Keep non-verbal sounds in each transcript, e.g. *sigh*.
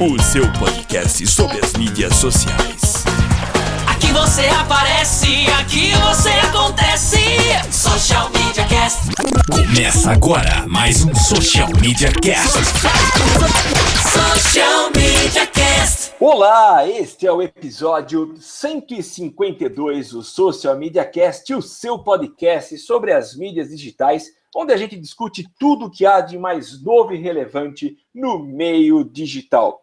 o seu podcast sobre as mídias sociais. Aqui você aparece, aqui você acontece. Social Media Cast. Começa agora mais um Social Media Cast. Social Media Cast. Olá, este é o episódio 152 do Social Media Cast, o seu podcast sobre as mídias digitais, onde a gente discute tudo o que há de mais novo e relevante no meio digital.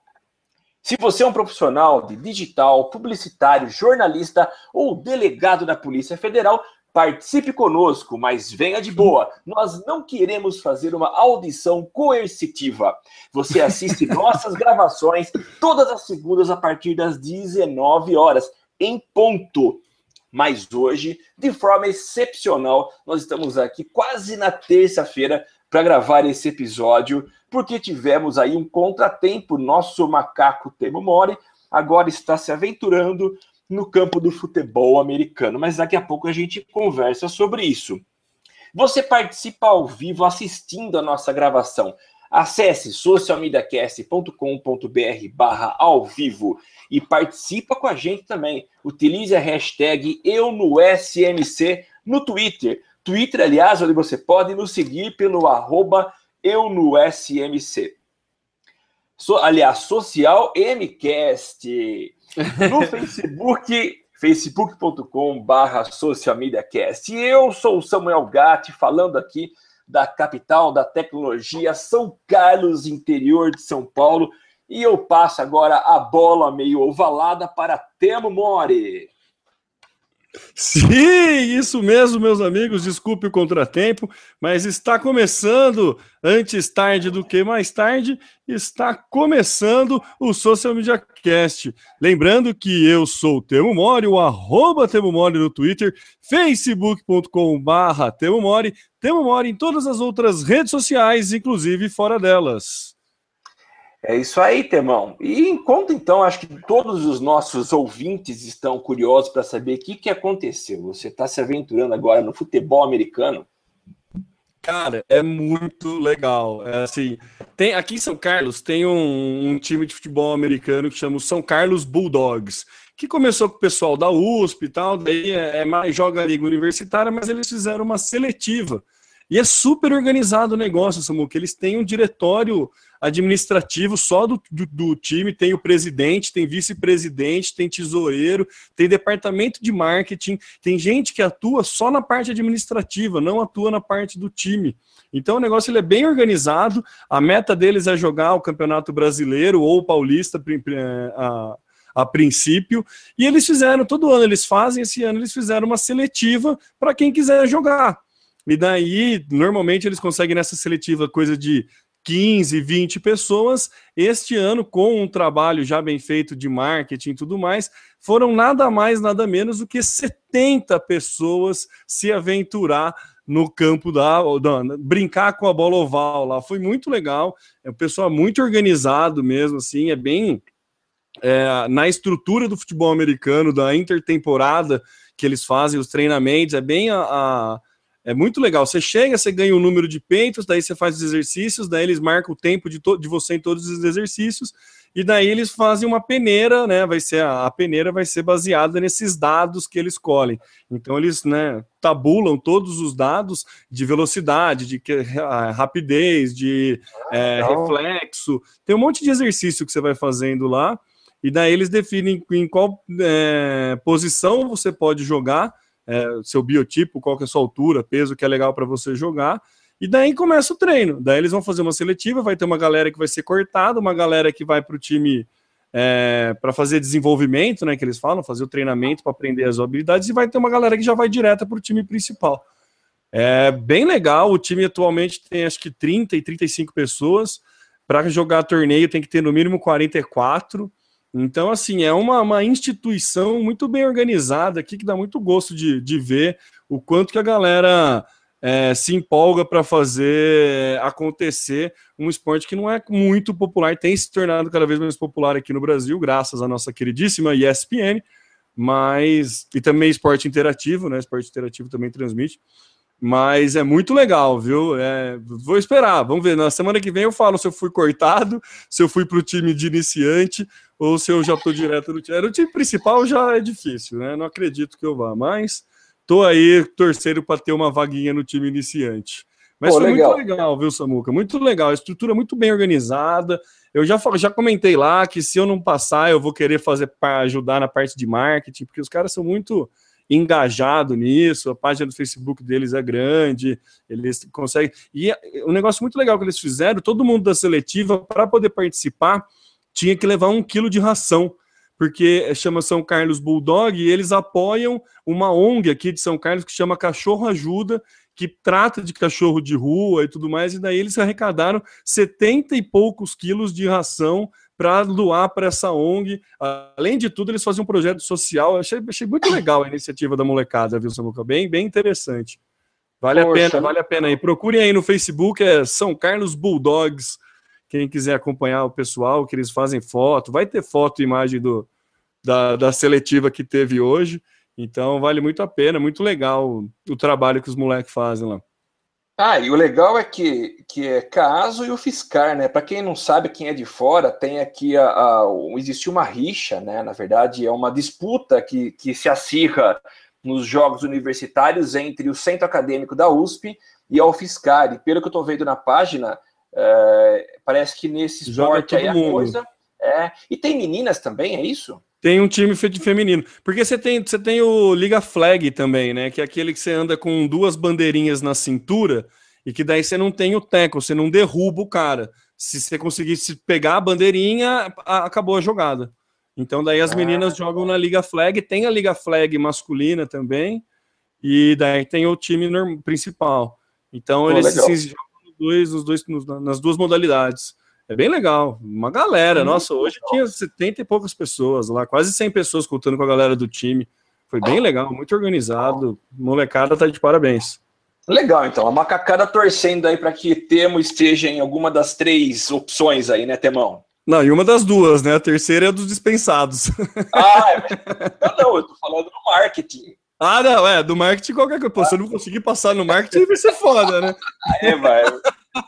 Se você é um profissional de digital, publicitário, jornalista ou delegado da Polícia Federal, participe conosco, mas venha de boa. Nós não queremos fazer uma audição coercitiva. Você *laughs* assiste nossas gravações todas as segundas a partir das 19 horas, em ponto. Mas hoje, de forma excepcional, nós estamos aqui quase na terça-feira para gravar esse episódio, porque tivemos aí um contratempo. Nosso macaco Temo Mori agora está se aventurando no campo do futebol americano, mas daqui a pouco a gente conversa sobre isso. Você participa ao vivo assistindo a nossa gravação. Acesse socialmediacast.com.br barra ao vivo e participa com a gente também. Utilize a hashtag eu no SMC no Twitter. Twitter, aliás, onde você pode nos seguir pelo arroba eu no SMC. So, aliás, Social MCast. No *laughs* Facebook, facebook.com barra socialmediacast. E eu sou o Samuel Gatti, falando aqui da capital da tecnologia, São Carlos, interior de São Paulo. E eu passo agora a bola meio ovalada para Temo Mori. Sim, isso mesmo, meus amigos. Desculpe o contratempo, mas está começando, antes tarde do que mais tarde, está começando o Social Media Cast. Lembrando que eu sou o Temo Mori, o arroba Temo Mori no Twitter, facebook.com barra Temo Mori, Temo Mori em todas as outras redes sociais, inclusive fora delas. É isso aí, Temão. E enquanto então, acho que todos os nossos ouvintes estão curiosos para saber o que, que aconteceu. Você está se aventurando agora no futebol americano? Cara, é muito legal. É assim, tem aqui em São Carlos tem um, um time de futebol americano que chama o São Carlos Bulldogs, que começou com o pessoal da USP e tal, daí é, é mais joga a liga universitária, mas eles fizeram uma seletiva. E é super organizado o negócio, Samu, que eles têm um diretório administrativo só do, do, do time, tem o presidente, tem vice-presidente, tem tesoureiro, tem departamento de marketing, tem gente que atua só na parte administrativa, não atua na parte do time. Então o negócio ele é bem organizado, a meta deles é jogar o Campeonato Brasileiro ou o Paulista a, a princípio, e eles fizeram, todo ano eles fazem, esse ano eles fizeram uma seletiva para quem quiser jogar. E daí, normalmente, eles conseguem nessa seletiva coisa de 15, 20 pessoas. Este ano, com um trabalho já bem feito de marketing e tudo mais, foram nada mais, nada menos do que 70 pessoas se aventurar no campo da, da, brincar com a bola oval lá. Foi muito legal. É um pessoal muito organizado mesmo, assim, é bem é, na estrutura do futebol americano, da intertemporada que eles fazem, os treinamentos, é bem a, a é muito legal. Você chega, você ganha um número de peitos, daí você faz os exercícios, daí eles marcam o tempo de, de você em todos os exercícios, e daí eles fazem uma peneira, né? Vai ser a, a peneira vai ser baseada nesses dados que eles colhem. Então eles, né, tabulam todos os dados de velocidade, de rapidez, de é, reflexo. Tem um monte de exercício que você vai fazendo lá, e daí eles definem em qual é, posição você pode jogar é, seu biotipo, qual que é a sua altura, peso, que é legal para você jogar. E daí começa o treino. Daí eles vão fazer uma seletiva, vai ter uma galera que vai ser cortada, uma galera que vai para o time é, para fazer desenvolvimento, né? Que eles falam, fazer o treinamento para aprender as habilidades, e vai ter uma galera que já vai direta para o time principal. É bem legal. O time atualmente tem acho que 30 e 35 pessoas. Para jogar torneio tem que ter no mínimo 44. Então, assim, é uma, uma instituição muito bem organizada aqui que dá muito gosto de, de ver o quanto que a galera é, se empolga para fazer acontecer um esporte que não é muito popular, tem se tornado cada vez mais popular aqui no Brasil, graças à nossa queridíssima ESPN, mas e também esporte interativo, né? Esporte interativo também transmite. Mas é muito legal, viu? É, vou esperar, vamos ver. Na semana que vem eu falo se eu fui cortado, se eu fui para o time de iniciante ou se eu já estou direto no time. No time principal já é difícil, né? Não acredito que eu vá, mas tô aí torcendo para ter uma vaguinha no time iniciante. Mas Pô, foi legal. muito legal, viu, Samuca? Muito legal. A estrutura muito bem organizada. Eu já, já comentei lá que se eu não passar, eu vou querer fazer para ajudar na parte de marketing, porque os caras são muito engajados nisso. A página do Facebook deles é grande, eles conseguem. E um negócio muito legal que eles fizeram: todo mundo da seletiva, para poder participar, tinha que levar um quilo de ração porque chama São Carlos Bulldog e eles apoiam uma ONG aqui de São Carlos que chama Cachorro Ajuda, que trata de cachorro de rua e tudo mais, e daí eles arrecadaram 70 e poucos quilos de ração para doar para essa ONG. Além de tudo, eles fazem um projeto social. Eu achei, achei muito legal a iniciativa da molecada, viu, Samuca? Bem, bem interessante. Vale Poxa, a pena, vale a pena aí. Procurem aí no Facebook, é São Carlos Bulldogs. Quem quiser acompanhar o pessoal, que eles fazem foto, vai ter foto e imagem do, da, da seletiva que teve hoje. Então vale muito a pena, muito legal o, o trabalho que os moleques fazem lá. Ah, e o legal é que, que é Caso e o Fiscar, né? Para quem não sabe, quem é de fora, tem aqui a, a, existe uma rixa, né? Na verdade, é uma disputa que, que se acirra nos jogos universitários entre o centro acadêmico da USP e a UFSCar. E pelo que eu estou vendo na página, é, parece que nesse esporte aí a coisa. É, e tem meninas também, é isso? Tem um time feminino. Porque você tem, você tem o Liga Flag também, né? Que é aquele que você anda com duas bandeirinhas na cintura e que daí você não tem o teco, você não derruba o cara. Se você conseguisse pegar a bandeirinha, acabou a jogada. Então daí as meninas ah. jogam na Liga Flag, tem a Liga Flag masculina também, e daí tem o time principal. Então Pô, eles se jogam nos dois, nos dois, nas duas modalidades. É bem legal. Uma galera. Nossa, hoje tinha 70 e poucas pessoas lá, quase 100 pessoas contando com a galera do time. Foi bem legal, muito organizado. Molecada tá de parabéns. Legal, então. A macacada torcendo aí para que Temo esteja em alguma das três opções aí, né, Temão? Não, e uma das duas, né? A terceira é dos dispensados. Ah, é... não, eu tô falando do marketing. Ah, não, é, do marketing qualquer coisa. Pô, se eu não conseguir passar no marketing, vai ser foda, né? Aí vai.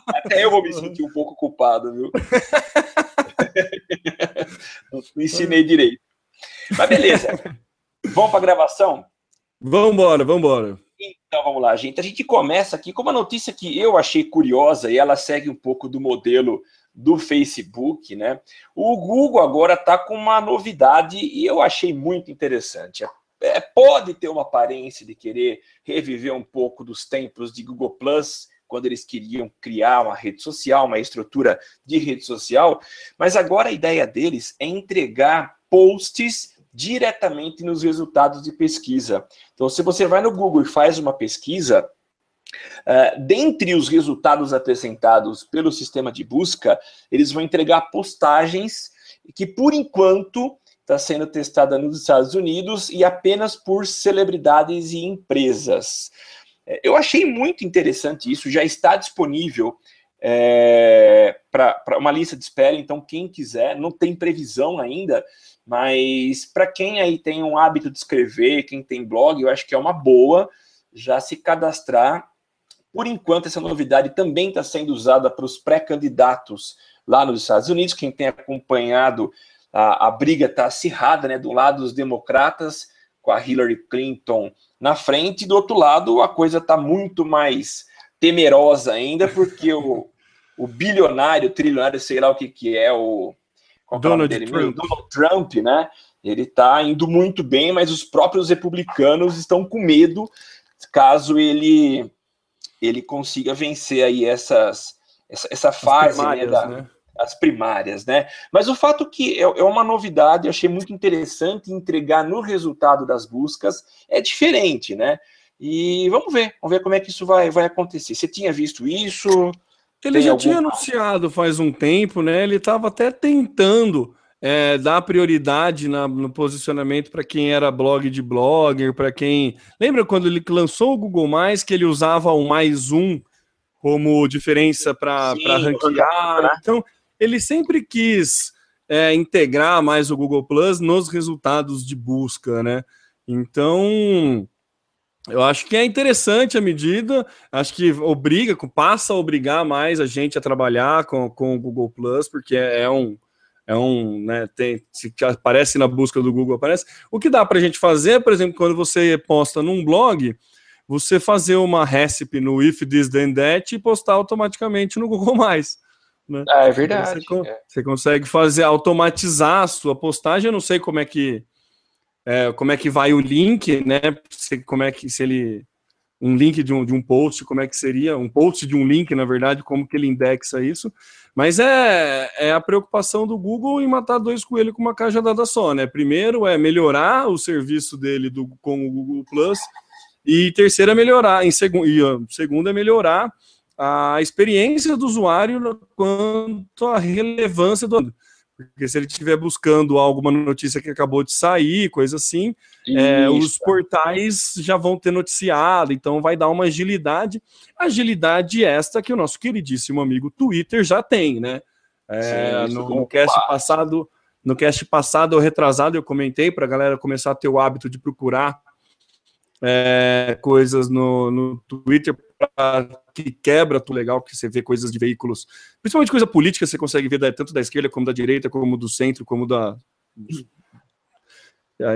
Até eu vou me sentir um pouco culpado, viu? *laughs* não ensinei direito. Mas beleza. Vamos para a gravação? Vamos embora, vamos embora. Então vamos lá, gente. A gente começa aqui com uma notícia que eu achei curiosa e ela segue um pouco do modelo do Facebook, né? O Google agora está com uma novidade e eu achei muito interessante. É, pode ter uma aparência de querer reviver um pouco dos tempos de Google Plus quando eles queriam criar uma rede social, uma estrutura de rede social, mas agora a ideia deles é entregar posts diretamente nos resultados de pesquisa. Então, se você vai no Google e faz uma pesquisa, Uh, dentre os resultados apresentados pelo sistema de busca, eles vão entregar postagens que, por enquanto, está sendo testada nos Estados Unidos e apenas por celebridades e empresas. É, eu achei muito interessante isso, já está disponível é, para uma lista de espera, então quem quiser, não tem previsão ainda, mas para quem aí tem um hábito de escrever, quem tem blog, eu acho que é uma boa já se cadastrar. Por enquanto, essa novidade também está sendo usada para os pré-candidatos lá nos Estados Unidos. Quem tem acompanhado a, a briga está acirrada, né? Do lado dos democratas, com a Hillary Clinton na frente, e do outro lado a coisa está muito mais temerosa ainda, porque o, o bilionário, trilionário, sei lá o que, que é, o. É Donald, dele, Trump. Donald Trump, né? Ele está indo muito bem, mas os próprios republicanos estão com medo caso ele ele consiga vencer aí essas essa, essa fase né, da, né? As primárias, né? Mas o fato que é, é uma novidade, eu achei muito interessante entregar no resultado das buscas é diferente, né? E vamos ver, vamos ver como é que isso vai, vai acontecer. Você tinha visto isso? Ele já algum... tinha anunciado faz um tempo, né? Ele estava até tentando é, dar prioridade na, no posicionamento para quem era blog de blogger, para quem. Lembra quando ele lançou o Google Mais que ele usava o mais um como diferença para ranquear? Né? Então, ele sempre quis é, integrar mais o Google Plus nos resultados de busca, né? Então, eu acho que é interessante a medida, acho que obriga, passa a obrigar mais a gente a trabalhar com, com o Google Plus, porque é, é um é um, né, tem, se aparece na busca do Google, aparece. O que dá para a gente fazer, por exemplo, quando você posta num blog, você fazer uma recipe no if this then that e postar automaticamente no Google+. *laughs* Né? Ah, é verdade. Você, é. você, consegue fazer, automatizar a sua postagem, eu não sei como é que é, como é que vai o link, né, se, como é que, se ele um link de um, de um post, como é que seria, um post de um link, na verdade, como que ele indexa isso, mas é, é a preocupação do Google em matar dois coelhos com uma cajadada só, né? Primeiro é melhorar o serviço dele do, com o Google Plus, e terceiro é melhorar, em segundo, e segundo é melhorar a experiência do usuário quanto à relevância do porque se ele estiver buscando alguma notícia que acabou de sair, coisa assim, é, os portais já vão ter noticiado, então vai dar uma agilidade. Agilidade esta que o nosso queridíssimo amigo Twitter já tem, né? É, Sim, no, no cast passado, no cast passado ou retrasado, eu comentei para a galera começar a ter o hábito de procurar é, coisas no, no Twitter que quebra tudo legal, que você vê coisas de veículos, principalmente coisa política, você consegue ver da, tanto da esquerda como da direita, como do centro, como da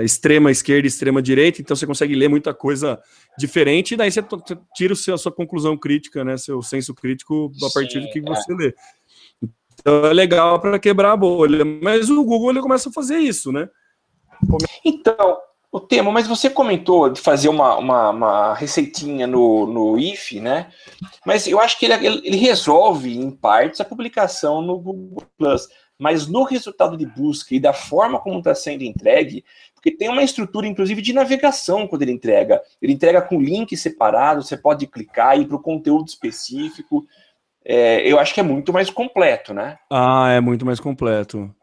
extrema esquerda e extrema direita, então você consegue ler muita coisa diferente, e daí você tira o seu, a sua conclusão crítica, né, seu senso crítico a partir Sim, do que é. você lê. Então é legal para quebrar a bolha, mas o Google ele começa a fazer isso, né? Então, o tema, mas você comentou de fazer uma, uma, uma, receitinha no, no IF, né? Mas eu acho que ele, ele resolve, em partes, a publicação no Google Plus. Mas no resultado de busca e da forma como está sendo entregue, porque tem uma estrutura, inclusive, de navegação quando ele entrega. Ele entrega com link separado, você pode clicar e ir para o conteúdo específico. É, eu acho que é muito mais completo, né? Ah, é muito mais completo.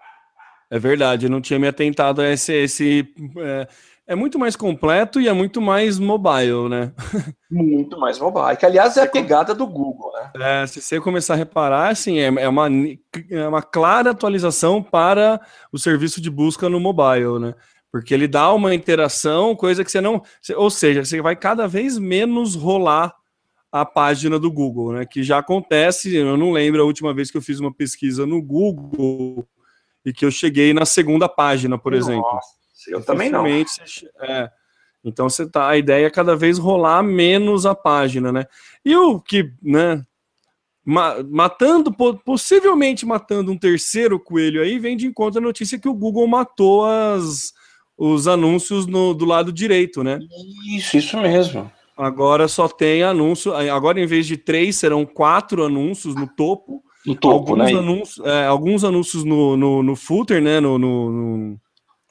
É verdade, eu não tinha me atentado a esse, esse é é muito mais completo e é muito mais mobile, né? *laughs* Muito mais mobile, que aliás é a pegada do Google, né? É, se você começar a reparar, assim, é, é, uma, é uma clara atualização para o serviço de busca no mobile, né? Porque ele dá uma interação, coisa que você não. Ou seja, você vai cada vez menos rolar a página do Google, né? Que já acontece, eu não lembro a última vez que eu fiz uma pesquisa no Google e que eu cheguei na segunda página, por Nossa. exemplo. Eu também não. É, então você tá, a ideia é cada vez rolar menos a página, né? E o que, né? matando, possivelmente matando um terceiro coelho aí, vem de encontro a notícia que o Google matou as, os anúncios no, do lado direito, né? Isso, isso mesmo. Agora só tem anúncio. Agora, em vez de três, serão quatro anúncios no topo. No topo, alguns né? Anúncios, é, alguns anúncios no, no, no footer, né? No, no,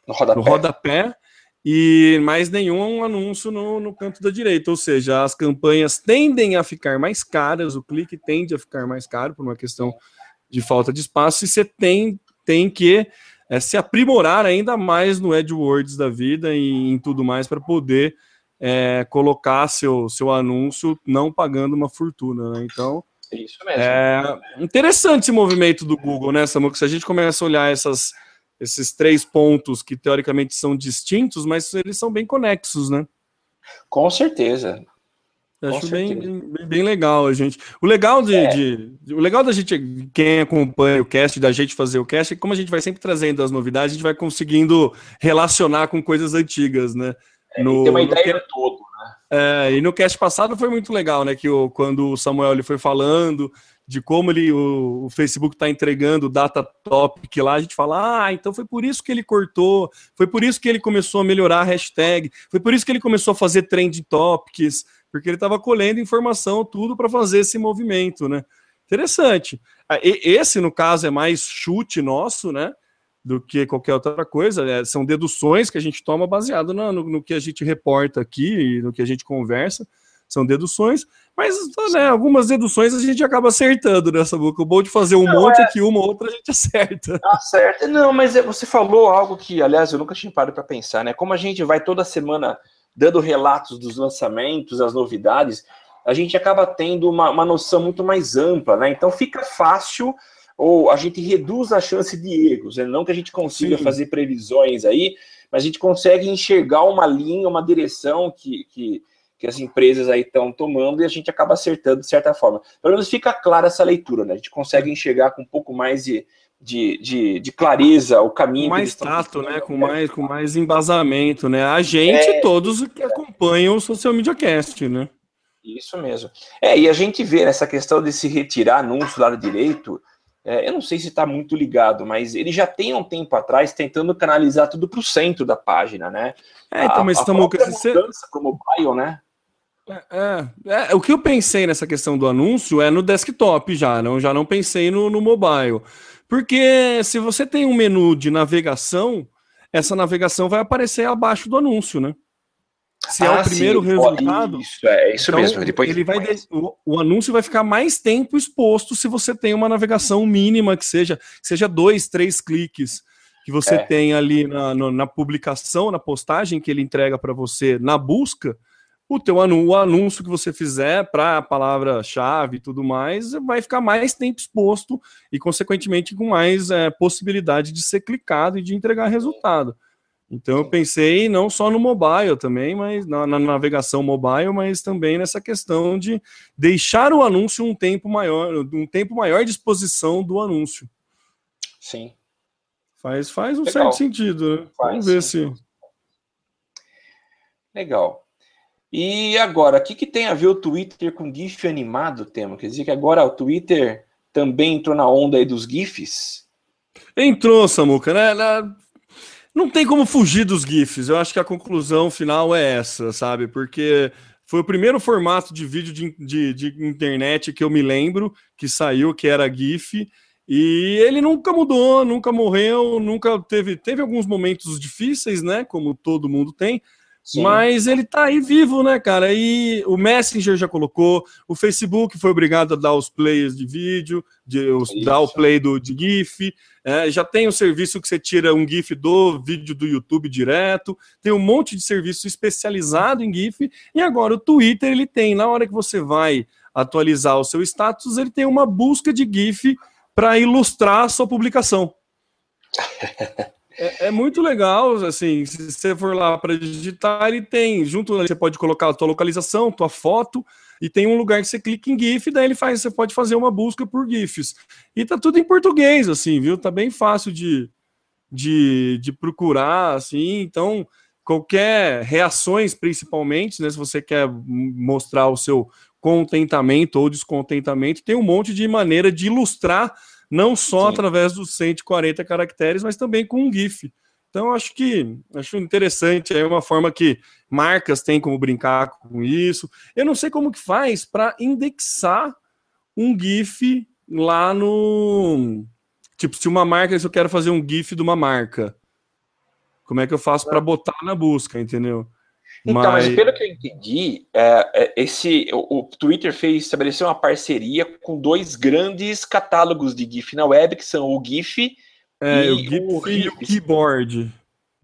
no, rodapé. No rodapé e mais nenhum anúncio no, no canto da direita, ou seja, as campanhas tendem a ficar mais caras, o clique tende a ficar mais caro por uma questão de falta de espaço, e você tem, tem que é, se aprimorar ainda mais no AdWords da vida e em tudo mais para poder é, colocar seu, seu anúncio não pagando uma fortuna. Né? Então, é interessante esse movimento do Google, né, Samuel? Que se a gente começa a olhar essas esses três pontos que teoricamente são distintos, mas eles são bem conexos, né? Com certeza. Eu acho bem, bem, bem, legal a gente. O legal de, é. de, o legal da gente, quem acompanha o cast, da gente fazer o cast, é que como a gente vai sempre trazendo as novidades, a gente vai conseguindo relacionar com coisas antigas, né? É, no, tem uma ideia no, todo, né? É, e no cast passado foi muito legal, né? Que o, quando o Samuel ele foi falando de como ele, o, o Facebook está entregando o data topic lá, a gente fala, ah, então foi por isso que ele cortou, foi por isso que ele começou a melhorar a hashtag, foi por isso que ele começou a fazer trend topics, porque ele estava colhendo informação, tudo para fazer esse movimento, né? Interessante. Ah, esse, no caso, é mais chute nosso, né? Do que qualquer outra coisa. É, são deduções que a gente toma baseado no, no, no que a gente reporta aqui no que a gente conversa são deduções, mas né, algumas deduções a gente acaba acertando nessa boca. O bom de fazer um não, monte é... que uma ou outra a gente acerta. Acerta. Não, mas é, você falou algo que, aliás, eu nunca tinha parado para pensar, né? Como a gente vai toda semana dando relatos dos lançamentos, as novidades, a gente acaba tendo uma, uma noção muito mais ampla, né? Então fica fácil ou a gente reduz a chance de erros, né? não que a gente consiga Sim. fazer previsões aí, mas a gente consegue enxergar uma linha, uma direção que, que, que as empresas aí estão tomando e a gente acaba acertando de certa forma. Pelo menos fica clara essa leitura, né? A gente consegue enxergar com um pouco mais de, de, de, de clareza o caminho. Com mais tato, né? Com mais, com mais embasamento, né? A gente é, todos que acompanham o Social Media Cast, né? Isso mesmo. É, e a gente vê nessa questão de se retirar anúncio do lado direito, é, eu não sei se está muito ligado, mas ele já tem um tempo atrás tentando canalizar tudo para o centro da página, né? É, então, mas estamos com mudança para o mobile, né? É, é, é, o que eu pensei nessa questão do anúncio é no desktop já, não, já não pensei no, no mobile. Porque se você tem um menu de navegação, essa navegação vai aparecer abaixo do anúncio, né? Se ah, é o primeiro sim. resultado. Isso, é isso então, mesmo. Depois ele vai de... o, o, anúncio vai ficar mais tempo exposto se você tem uma navegação mínima, que seja, seja dois, três cliques que você é. tem ali na, no, na publicação, na postagem que ele entrega para você na busca. O teu anúncio, o anúncio que você fizer para a palavra-chave e tudo mais vai ficar mais tempo exposto e, consequentemente, com mais é, possibilidade de ser clicado e de entregar resultado. Então eu pensei não só no mobile também, mas na, na, navegação mobile, mas também nessa questão de deixar o anúncio um tempo maior, um tempo maior de exposição do anúncio. Sim. Faz, faz um Legal. certo sentido, né? Faz, Vamos ver sim. se. Legal. E agora, o que, que tem a ver o Twitter com GIF animado, tema? Quer dizer que agora o Twitter também entrou na onda aí dos GIFs? Entrou, Samuca, né? Não tem como fugir dos GIFs. Eu acho que a conclusão final é essa, sabe? Porque foi o primeiro formato de vídeo de, de, de, internet que eu me lembro que saiu, que era GIF. E ele nunca mudou, nunca morreu, nunca teve. Teve alguns momentos difíceis, né? Como todo mundo tem. Sim. Mas ele tá aí vivo, né, cara? E o Messenger já colocou, o Facebook foi obrigado a dar os players de vídeo, de, os, dar o play do, de GIF. É, já tem o serviço que você tira um GIF do vídeo do YouTube direto. Tem um monte de serviço especializado em GIF. E agora o Twitter ele tem, na hora que você vai atualizar o seu status, ele tem uma busca de GIF para ilustrar a sua publicação. *laughs* É, é, muito legal, assim, se você for lá para digitar, ele tem, junto você pode colocar a tua localização, tua foto, e tem um lugar que você clica em GIF, daí ele faz, você pode fazer uma busca por GIFs. E tá tudo em português, assim, viu? Tá bem fácil de, de, de procurar, assim, então qualquer reações, principalmente, né, se você quer mostrar o seu contentamento ou descontentamento, tem um monte de maneira de ilustrar não só Sim. através dos 140 caracteres, mas também com um GIF. Então, acho que acho interessante, é uma forma que marcas têm como brincar com isso. Eu não sei como que faz para indexar um GIF lá no. Tipo, se uma marca, se eu quero fazer um GIF de uma marca, como é que eu faço para botar na busca, entendeu? Então, mas, mas pelo que eu entendi, é, é, esse, o, o, Twitter fez estabelecer uma parceria com dois grandes catálogos de GIF na web, que são o GIF é, e o GIF o, e o Keyboard.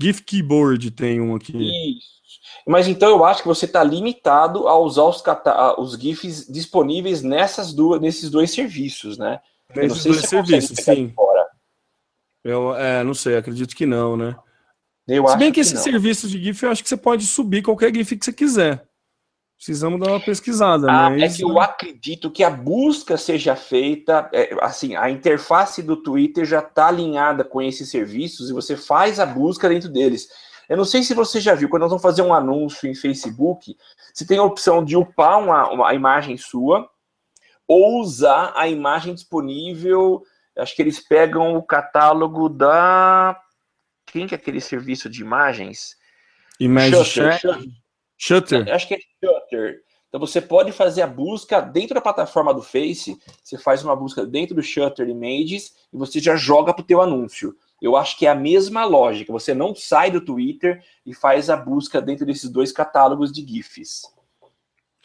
GIF Keyboard tem um aqui. Isso. Mas então eu acho que você está limitado a usar os, os GIFs disponíveis nessas duas, nesses dois serviços, né? Nesses dois serviços, sim. Eu é, não sei, acredito que não, né? Eu Se bem que, que esse serviço de GIF, eu acho que você pode subir qualquer GIF que você quiser. Precisamos dar uma pesquisada. Ah, mas... É que eu acredito que a busca seja feita, é, assim, a interface do Twitter já está alinhada com esses serviços e você faz a busca dentro deles. Eu não sei se você já viu, quando nós vamos fazer um anúncio em Facebook, você tem a opção de upar uma, uma imagem sua ou usar a imagem disponível. Acho que eles pegam o catálogo da quem que é aquele serviço de imagens? Imagem Shutter. Shutter. Shutter. Acho que é Shutter. Então você pode fazer a busca dentro da plataforma do Face, você faz uma busca dentro do Shutter Images e você já joga para o teu anúncio. Eu acho que é a mesma lógica. Você não sai do Twitter e faz a busca dentro desses dois catálogos de GIFs.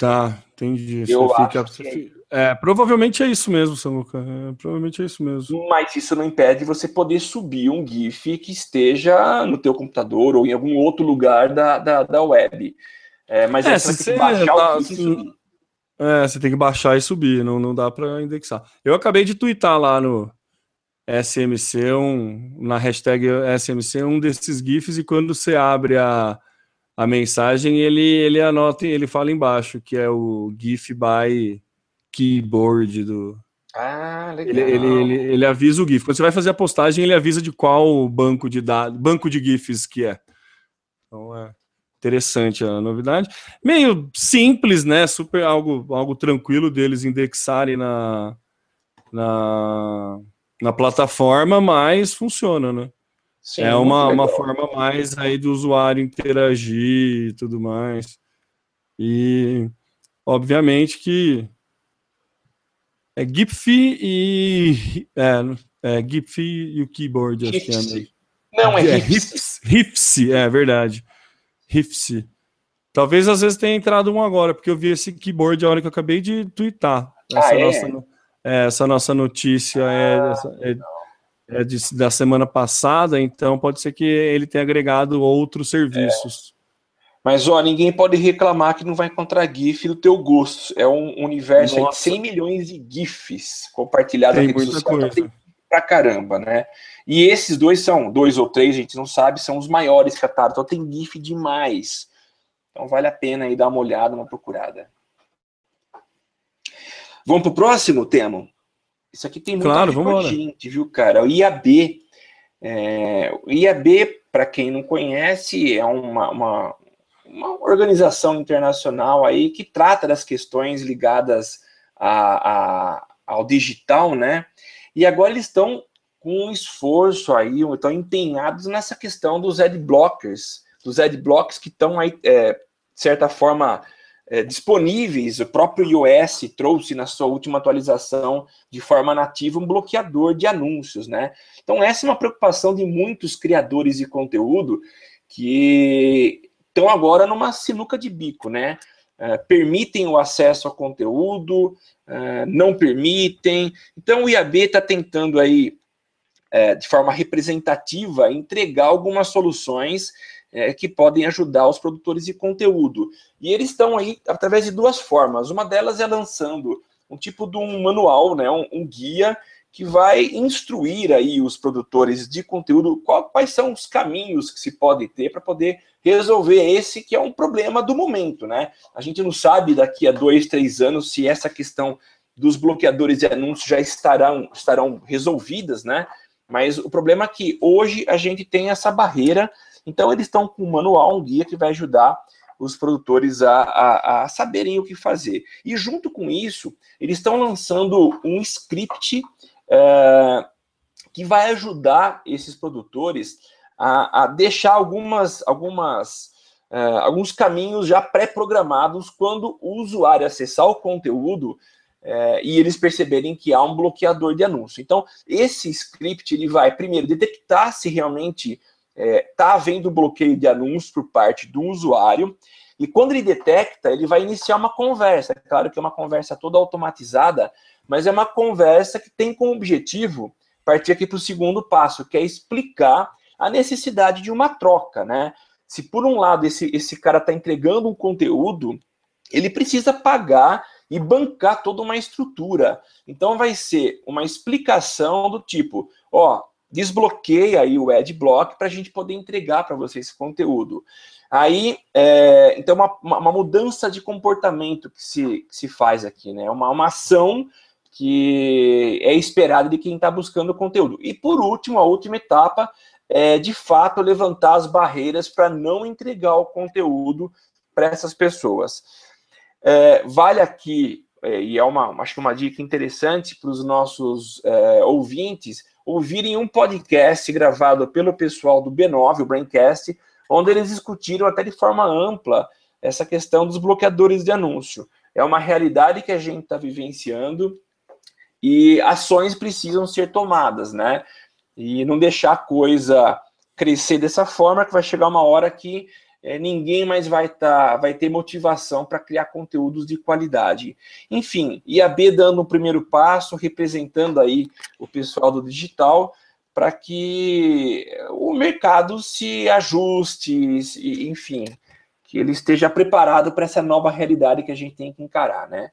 Tá, entendi. Eu fica, acho que é... é... provavelmente é isso mesmo, Samuca. É, provavelmente é isso mesmo. Mas isso não impede você poder subir um GIF que esteja no teu computador ou em algum outro lugar da, da, da web. É, mas é, você tem que baixar tá, o GIF assim, e subir. É, você tem que baixar e subir, não, não dá para indexar. Eu acabei de twittar lá no SMC, um, na hashtag SMC, um desses GIFs, e quando você abre a, a mensagem, ele, ele anota, ele fala embaixo, que é o GIF by keyboard do. Ah, legal. Ele, ele, ele, ele, avisa o GIF. Quando você vai fazer a postagem, ele avisa de qual banco de dados, banco de GIFs que é. Então é interessante a novidade. Meio simples, né? Super algo, algo tranquilo deles indexarem na, na, na plataforma, mas funciona, né? Sim, é uma, uma forma mais aí do usuário interagir e tudo mais. E obviamente que é GIF e é, é GIF e o keyboard, acho que é. Né? Não, é, é Riffs. Riffs, é verdade. Riffs. Talvez às vezes tenha entrado um agora, porque eu vi esse keyboard a hora que eu acabei de twittar. Essa, ah, é? nossa, é, essa nossa notícia é ah, é, é é de, da semana passada, então pode ser que ele tenha agregado outros serviços. É. Mas ó, ninguém pode reclamar que não vai encontrar GIF do teu gosto. É um universo de 100 milhões de GIFs compartilhados aqui no social. Tem pra caramba, né? E esses dois são, dois ou três, a gente não sabe, são os maiores catados. Então tem GIF demais. Então vale a pena aí dar uma olhada, uma procurada. Vamos pro próximo tema? Isso aqui tem muita claro, vamos gente, viu, cara? O IAB. É, o IAB, para quem não conhece, é uma, uma, uma, organização internacional aí que trata das questões ligadas a, a, ao digital, né? E agora eles estão com um esforço aí, estão empenhados nessa questão dos adblockers, dos adblocks que estão aí, é, de certa forma, é, disponíveis. O próprio iOS trouxe na sua última atualização de forma nativa um bloqueador de anúncios, né? Então essa é uma preocupação de muitos criadores de conteúdo que estão agora numa sinuca de bico, né? É, permitem o acesso ao conteúdo, é, não permitem. Então o IAB está tentando aí é, de forma representativa entregar algumas soluções é, que podem ajudar os produtores de conteúdo. E eles estão aí através de duas formas. Uma delas é lançando um tipo de um manual, né, um, um guia que vai instruir aí os produtores de conteúdo qual, quais são os caminhos que se pode ter para poder resolver esse que é um problema do momento, né? A gente não sabe daqui a dois, três anos se essa questão dos bloqueadores de anúncios já estarão, estarão resolvidas, né? Mas o problema é que hoje a gente tem essa barreira então, eles estão com um manual, um guia que vai ajudar os produtores a, a, a saberem o que fazer. E junto com isso, eles estão lançando um script é, que vai ajudar esses produtores a, a deixar algumas, algumas, é, alguns caminhos já pré-programados quando o usuário acessar o conteúdo é, e eles perceberem que há um bloqueador de anúncio. Então, esse script ele vai primeiro detectar se realmente está é, tá havendo bloqueio de anúncios por parte do usuário, e quando ele detecta, ele vai iniciar uma conversa. É claro que é uma conversa toda automatizada, mas é uma conversa que tem como objetivo partir aqui para o segundo passo, que é explicar a necessidade de uma troca, né? Se por um lado esse, esse cara está entregando um conteúdo, ele precisa pagar e bancar toda uma estrutura. Então vai ser uma explicação do tipo, ó, desbloqueia aí o adblock para a gente poder entregar para você esse conteúdo. Aí, é, então, uma, uma, mudança de comportamento que se, que se faz aqui, né? Uma, uma ação que é esperada de quem está buscando conteúdo. E por último, a última etapa é, de fato, levantar as barreiras para não entregar o conteúdo para essas pessoas. É, vale aqui, é, e é uma, acho que uma dica interessante para os nossos é, ouvintes, ouvirem um podcast gravado pelo pessoal do B9, o Braincast, onde eles discutiram até de forma ampla essa questão dos bloqueadores de anúncio. É uma realidade que a gente está vivenciando e ações precisam ser tomadas, né? E não deixar a coisa crescer dessa forma, que vai chegar uma hora que é, ninguém mais vai, tá, vai ter motivação para criar conteúdos de qualidade. Enfim, IAB dando um primeiro passo, representando aí o pessoal do digital, para que o mercado se ajuste, enfim, que ele esteja preparado para essa nova realidade que a gente tem que encarar, né?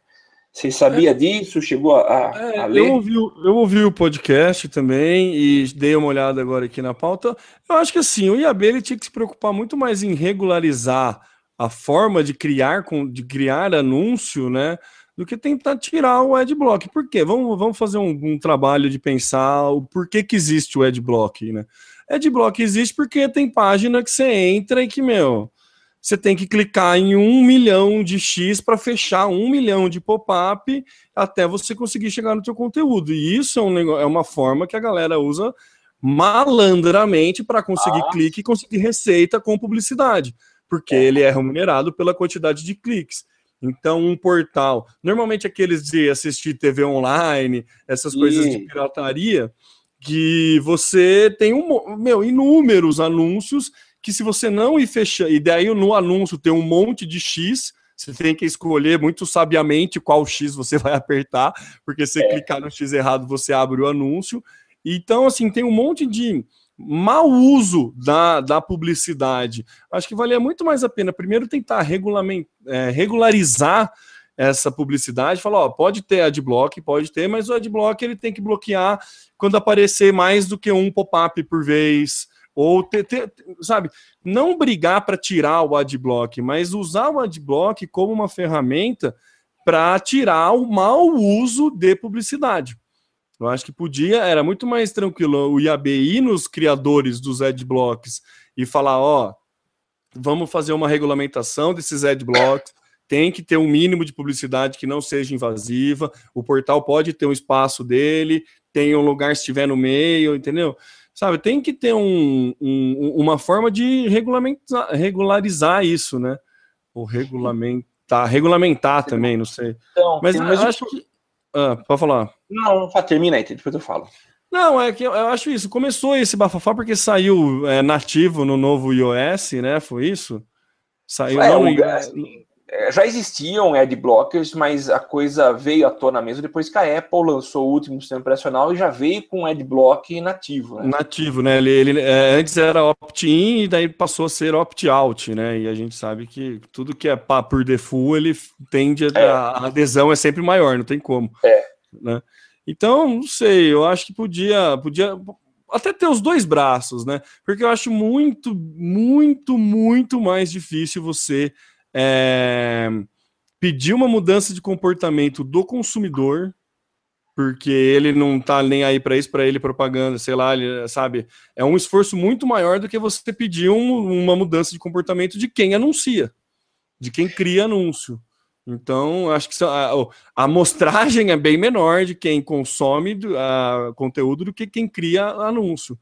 Você sabia é, disso? Chegou a, é, a ler? Eu ouvi, eu ouvi o podcast também e dei uma olhada agora aqui na pauta. Eu acho que assim, o IAB ele tinha que se preocupar muito mais em regularizar a forma de criar, de criar anúncio, né? Do que tentar tirar o adblock. Por quê? Vamos, vamos fazer um, um trabalho de pensar o porquê que existe o adblock, né? Adblock existe porque tem página que você entra e que, meu, você tem que clicar em um milhão de X para fechar um milhão de pop-up até você conseguir chegar no seu conteúdo. E isso é, um negócio, é uma forma que a galera usa malandramente para conseguir ah. clique e conseguir receita com publicidade, porque é. ele é remunerado pela quantidade de cliques. Então, um portal, normalmente aqueles de assistir TV online, essas coisas de pirataria, que você tem um, meu, inúmeros anúncios que se você não ir fechando, e daí no anúncio tem um monte de X, você tem que escolher muito sabiamente qual X você vai *laughs* apertar, porque se é. clicar no X errado, você abre o anúncio. Então, assim, tem um monte de mau uso da, da publicidade. Acho que valia muito mais a pena, primeiro, tentar regulament, é, regularizar essa publicidade, falar, ó, pode ter adblock, pode ter, mas o adblock ele tem que bloquear quando aparecer mais do que um pop-up por vez, ou ter, ter, sabe, não brigar para tirar o adblock, mas usar o adblock como uma ferramenta para tirar o mau uso de publicidade. Eu acho que podia, era muito mais tranquilo o IABI nos criadores dos adblocks e falar, ó, vamos fazer uma regulamentação desses adblocks, tem que ter um mínimo de publicidade que não seja invasiva, o portal pode ter um espaço dele, tem um lugar se estiver no meio, entendeu? Sabe, tem que ter um, um, uma forma de regulamentar, regularizar isso, né? Ou regulamentar, regulamentar também, não sei. Então, mas eu acho que. Ah, pode falar. Não, termina aí, depois eu falo. Não, é que eu, eu acho isso. Começou esse bafafá porque saiu é, nativo no novo iOS, né? Foi isso? Saiu é, no, assim, é, já existiam adblockers, mas a coisa veio à tona mesmo depois que a Apple lançou o último sistema operacional e já veio com adblock nativo. Né? Nativo, né? Ele, ele é, antes era opt-in e daí passou a ser opt-out, né? E a gente sabe que tudo que é pá, por default, ele tende a, é. a adesão é sempre maior, não tem como. É. Né? Então, não sei, eu acho que podia, podia até ter os dois braços, né? Porque eu acho muito, muito, muito mais difícil você é, pedir uma mudança de comportamento do consumidor, porque ele não tá nem aí para isso, para ele propaganda, sei lá, ele, sabe? É um esforço muito maior do que você pedir um, uma mudança de comportamento de quem anuncia, de quem cria anúncio. Então, acho que a, a amostragem é bem menor de quem consome a, conteúdo do que quem cria anúncio.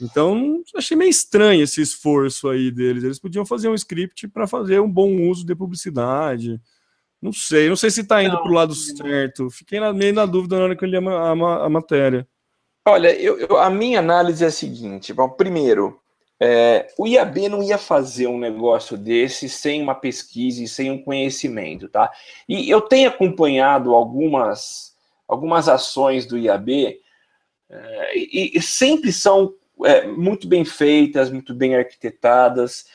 Então, achei meio estranho esse esforço aí deles. Eles podiam fazer um script para fazer um bom uso de publicidade. Não sei, não sei se está indo para o lado certo. Fiquei na, meio na dúvida na hora que eu li a, a, a matéria. Olha, eu, eu, a minha análise é a seguinte: bom, primeiro, é, o IAB não ia fazer um negócio desse sem uma pesquisa e sem um conhecimento, tá? E eu tenho acompanhado algumas, algumas ações do IAB é, e, e sempre são é, muito bem feitas, muito bem arquitetadas.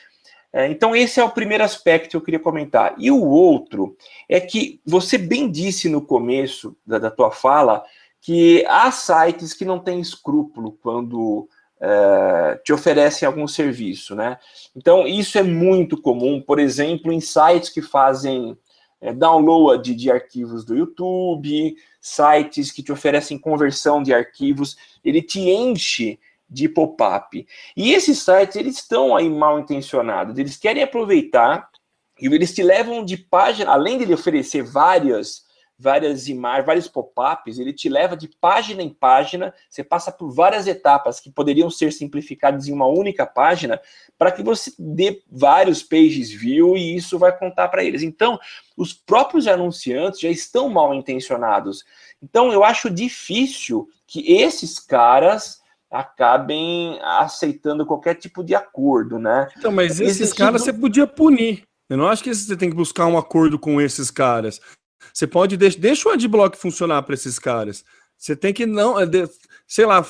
É, então, esse é o primeiro aspecto que eu queria comentar. E o outro é que você bem disse no começo da, da tua fala que há sites que não têm escrúpulo quando é, te oferecem algum serviço, né? Então, isso é muito comum, por exemplo, em sites que fazem é, download de, de arquivos do YouTube, sites que te oferecem conversão de arquivos, ele te enche de pop-up. E esses sites, eles estão aí mal intencionados, eles querem aproveitar e eles te levam de página, além de oferecer várias várias imagens, vários pop-ups, ele te leva de página em página, você passa por várias etapas que poderiam ser simplificadas em uma única página, para que você dê vários pages view e isso vai contar para eles. Então, os próprios anunciantes já estão mal intencionados. Então, eu acho difícil que esses caras acabem aceitando qualquer tipo de acordo, né? Então, mas esses caras você podia punir. Eu não acho que você tem que buscar um acordo com esses caras. Você pode deixar, deixa o adblock funcionar para esses caras. Você tem que não, é, sei lá,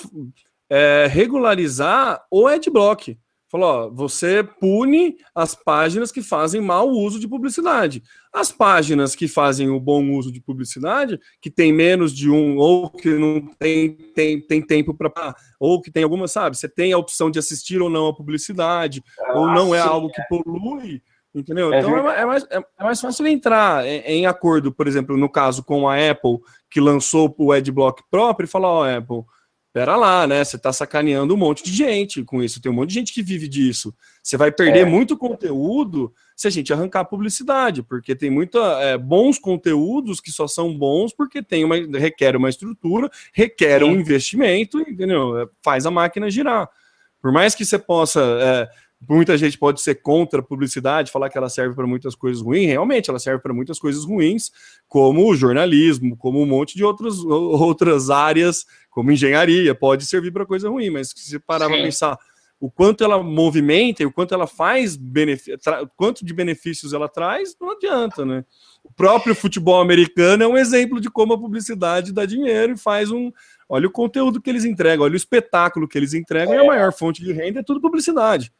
é, regularizar o adblock. Falou, ó, você pune as páginas que fazem mau uso de publicidade. As páginas que fazem o bom uso de publicidade, que tem menos de um, ou que não tem, tem, tem tempo para. Ou que tem alguma, sabe? Você tem a opção de assistir ou não a publicidade, ah, ou não é algo que polui. Entendeu? É então é, é, mais, é, é, mais fácil entrar em, acordo, por exemplo, no caso com a Apple, que lançou o Adblock próprio, e falar: Ó, Apple pera lá, né? Você está sacaneando um monte de gente com isso. Tem um monte de gente que vive disso. Você vai perder é. muito conteúdo se a gente arrancar a publicidade, porque tem muita é, bons conteúdos que só são bons porque tem uma requer uma estrutura, requer Sim. um investimento, entendeu? É, faz a máquina girar. Por mais que você possa é, muita gente pode ser contra a publicidade, falar que ela serve para muitas coisas ruins. Realmente, ela serve para muitas coisas ruins, como o jornalismo, como um monte de outros, outras áreas, como engenharia, pode servir para coisa ruim. Mas se parar para pensar o quanto ela movimenta e o quanto ela faz, quanto de benefícios ela traz, não adianta, né? O próprio futebol americano é um exemplo de como a publicidade dá dinheiro e faz um. Olha o conteúdo que eles entregam, olha o espetáculo que eles entregam, é. e a maior fonte de renda é tudo publicidade.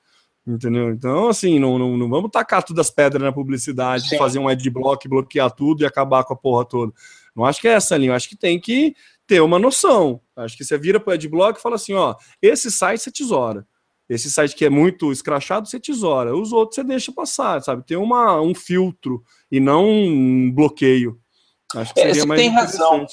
Entendeu? Então, assim, não, não, não vamos tacar todas as pedras na publicidade, Sim. fazer um adblock, bloquear tudo e acabar com a porra toda. Não acho que é essa linha, acho que tem que ter uma noção. Acho que você vira para o adblock e fala assim: ó, esse site você tesoura. Esse site que é muito escrachado, você tesoura. Os outros você deixa passar, sabe? Tem uma, um filtro e não um bloqueio. Acho que é, seria é, mais tem razão.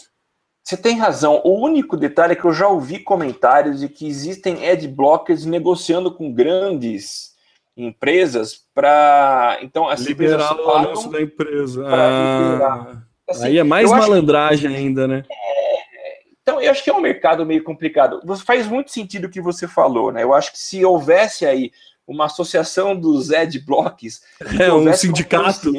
Você tem razão. O único detalhe é que eu já ouvi comentários de que existem adblockers negociando com grandes empresas para então as liberar o anúncio da empresa. Ah, assim, aí é mais malandragem que, ainda, né? É, então eu acho que é um mercado meio complicado. Faz muito sentido o que você falou, né? Eu acho que se houvesse aí uma associação dos adblocks, *laughs* é um sindicato,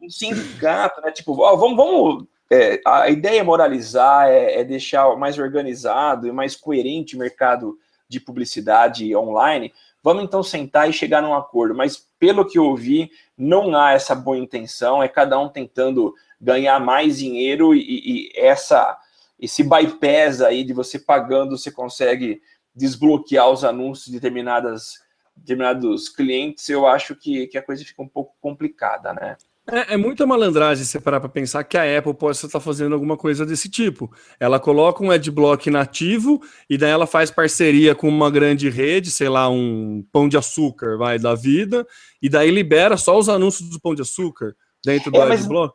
um sindicato, né? Tipo, ó, vamos, vamos é, a ideia é moralizar, é, é, deixar mais organizado e mais coerente o mercado de publicidade online. Vamos então sentar e chegar num acordo. Mas pelo que eu ouvi, não há essa boa intenção. É cada um tentando ganhar mais dinheiro e, e essa esse bypass aí de você pagando, você consegue desbloquear os anúncios de determinadas determinados clientes. Eu acho que, que a coisa fica um pouco complicada, né? É, é, muita malandragem você parar para pensar que a Apple pode estar fazendo alguma coisa desse tipo. Ela coloca um adblock nativo e daí ela faz parceria com uma grande rede, sei lá, um pão de açúcar, vai, da vida, e daí libera só os anúncios do pão de açúcar dentro do é, mas, adblock.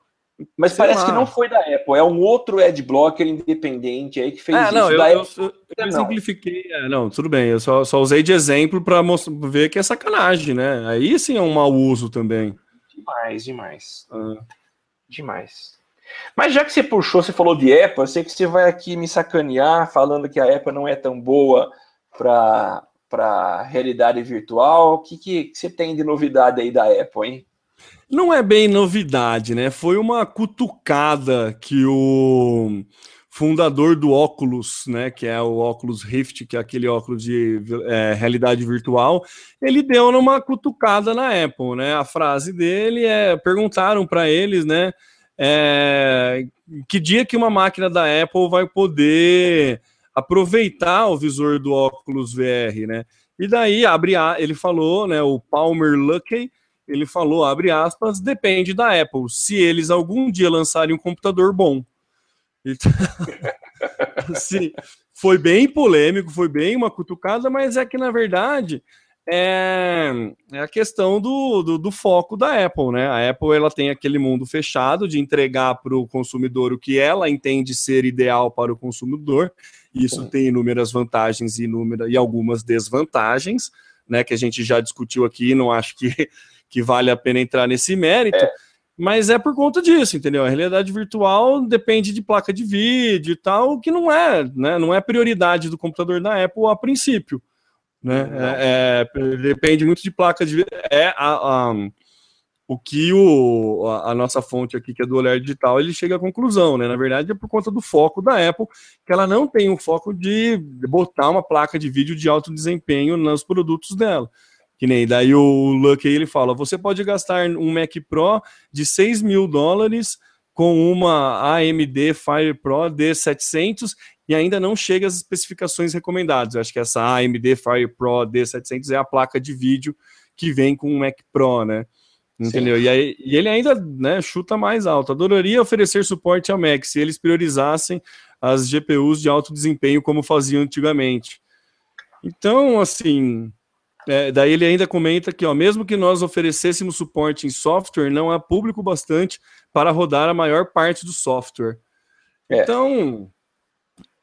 Mas sei parece lá. que não foi da Apple, é um outro adblocker independente aí que fez é, não, isso. Eu, eu, eu, eu simplifiquei, é, não, tudo bem, eu só, só usei de exemplo para ver que é sacanagem, né? Aí sim é um mau uso também. Demais, demais. Ah. Demais. Mas já que você puxou, você falou de Apple, eu sei que você vai aqui me sacanear falando que a Apple não é tão boa para para realidade virtual. O que, que você tem de novidade aí da Apple, hein? Não é bem novidade, né? Foi uma cutucada que o fundador do óculos, né, que é o óculos Rift, que é aquele óculos de é, realidade virtual, ele deu numa cutucada na Apple, né? A frase dele é perguntaram para eles, né, é, que dia que uma máquina da Apple vai poder aproveitar o visor do óculos VR, né? E daí abre a, ele falou, né, o Palmer Luckey, ele falou, abre aspas, depende da Apple. Se eles algum dia lançarem um computador bom, então, *laughs* assim, foi bem polêmico, foi bem uma cutucada, mas é que, na verdade, é, é a questão do, do, do, foco da Apple, né? A Apple ela tem aquele mundo fechado de entregar para o consumidor o que ela entende ser ideal para o consumidor. Isso tem inúmeras vantagens e, inúmeras, e algumas desvantagens, né? Que a gente já discutiu aqui, não acho que, *laughs* que vale a pena entrar nesse mérito. É mas é por conta disso, entendeu? A realidade virtual depende de placa de vídeo e tal, que não é, né? Não é prioridade do computador da Apple a princípio, né? É, é, depende muito de placa de é a, a, o que o, a, a, nossa fonte aqui, que é do Olhar Digital, ele chega à conclusão, né? Na verdade, é por conta do foco da Apple, que ela não tem o foco de botar uma placa de vídeo de alto desempenho nos produtos dela. Que nem daí o Lucky ele fala: você pode gastar um Mac Pro de 6 mil dólares com uma AMD Fire Pro D700 e ainda não chega às especificações recomendadas. Eu acho que essa AMD Fire Pro D700 é a placa de vídeo que vem com o Mac Pro, né? Entendeu? E, aí, e ele ainda né, chuta mais alto. Adoraria oferecer suporte ao Mac se eles priorizassem as GPUs de alto desempenho como faziam antigamente. Então, assim, é, daí ele ainda comenta que, ó, mesmo que nós oferecêssemos suporte em software, não há público bastante para rodar a maior parte do software. É. Então,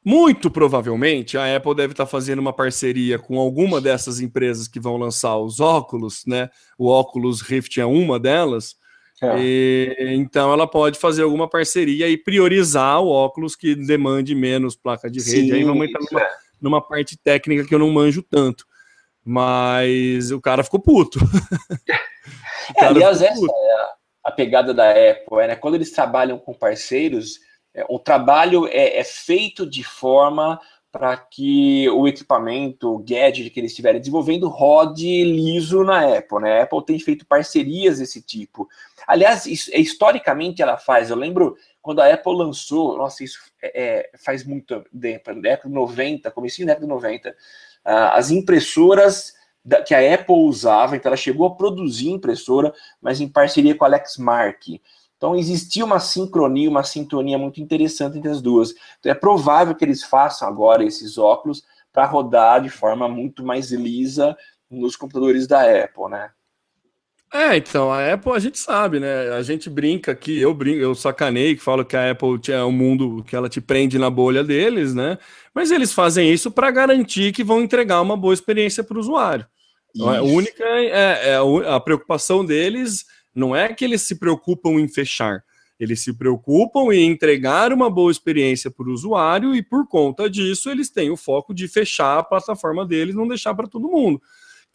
muito provavelmente a Apple deve estar fazendo uma parceria com alguma dessas empresas que vão lançar os óculos, né? O óculos Rift é uma delas. É. E, então ela pode fazer alguma parceria e priorizar o óculos que demande menos placa de rede. Sim, Aí vamos entrar numa, é. numa parte técnica que eu não manjo tanto. Mas o cara ficou puto. *laughs* é, aliás, essa puto. é a, pegada da Apple, é, né? Quando eles trabalham com parceiros, é, o trabalho é, é feito de forma para que o equipamento, o gadget que eles estiverem desenvolvendo rode liso na Apple, né? A Apple tem feito parcerias desse tipo. Aliás, isso, é, historicamente ela faz. Eu lembro quando a Apple lançou, nossa, isso é, faz muito tempo, na década de 90, comecinho da década de 90, ah, as impressoras que a Apple usava, então ela chegou a produzir impressora, mas em parceria com a Lexmark. Então existia uma sincronia, uma sintonia muito interessante entre as duas. Então é provável que eles façam agora esses óculos para rodar de forma muito mais lisa nos computadores da Apple, né? É, então, a Apple a gente sabe, né? A gente brinca aqui, eu brinco, eu sacanei que falo que a Apple é um mundo que ela te prende na bolha deles, né? Mas eles fazem isso para garantir que vão entregar uma boa experiência para o usuário. Então, a única é, é, a preocupação deles não é que eles se preocupam em fechar, eles se preocupam em entregar uma boa experiência para o usuário e por conta disso eles têm o foco de fechar a plataforma deles, não deixar para todo mundo.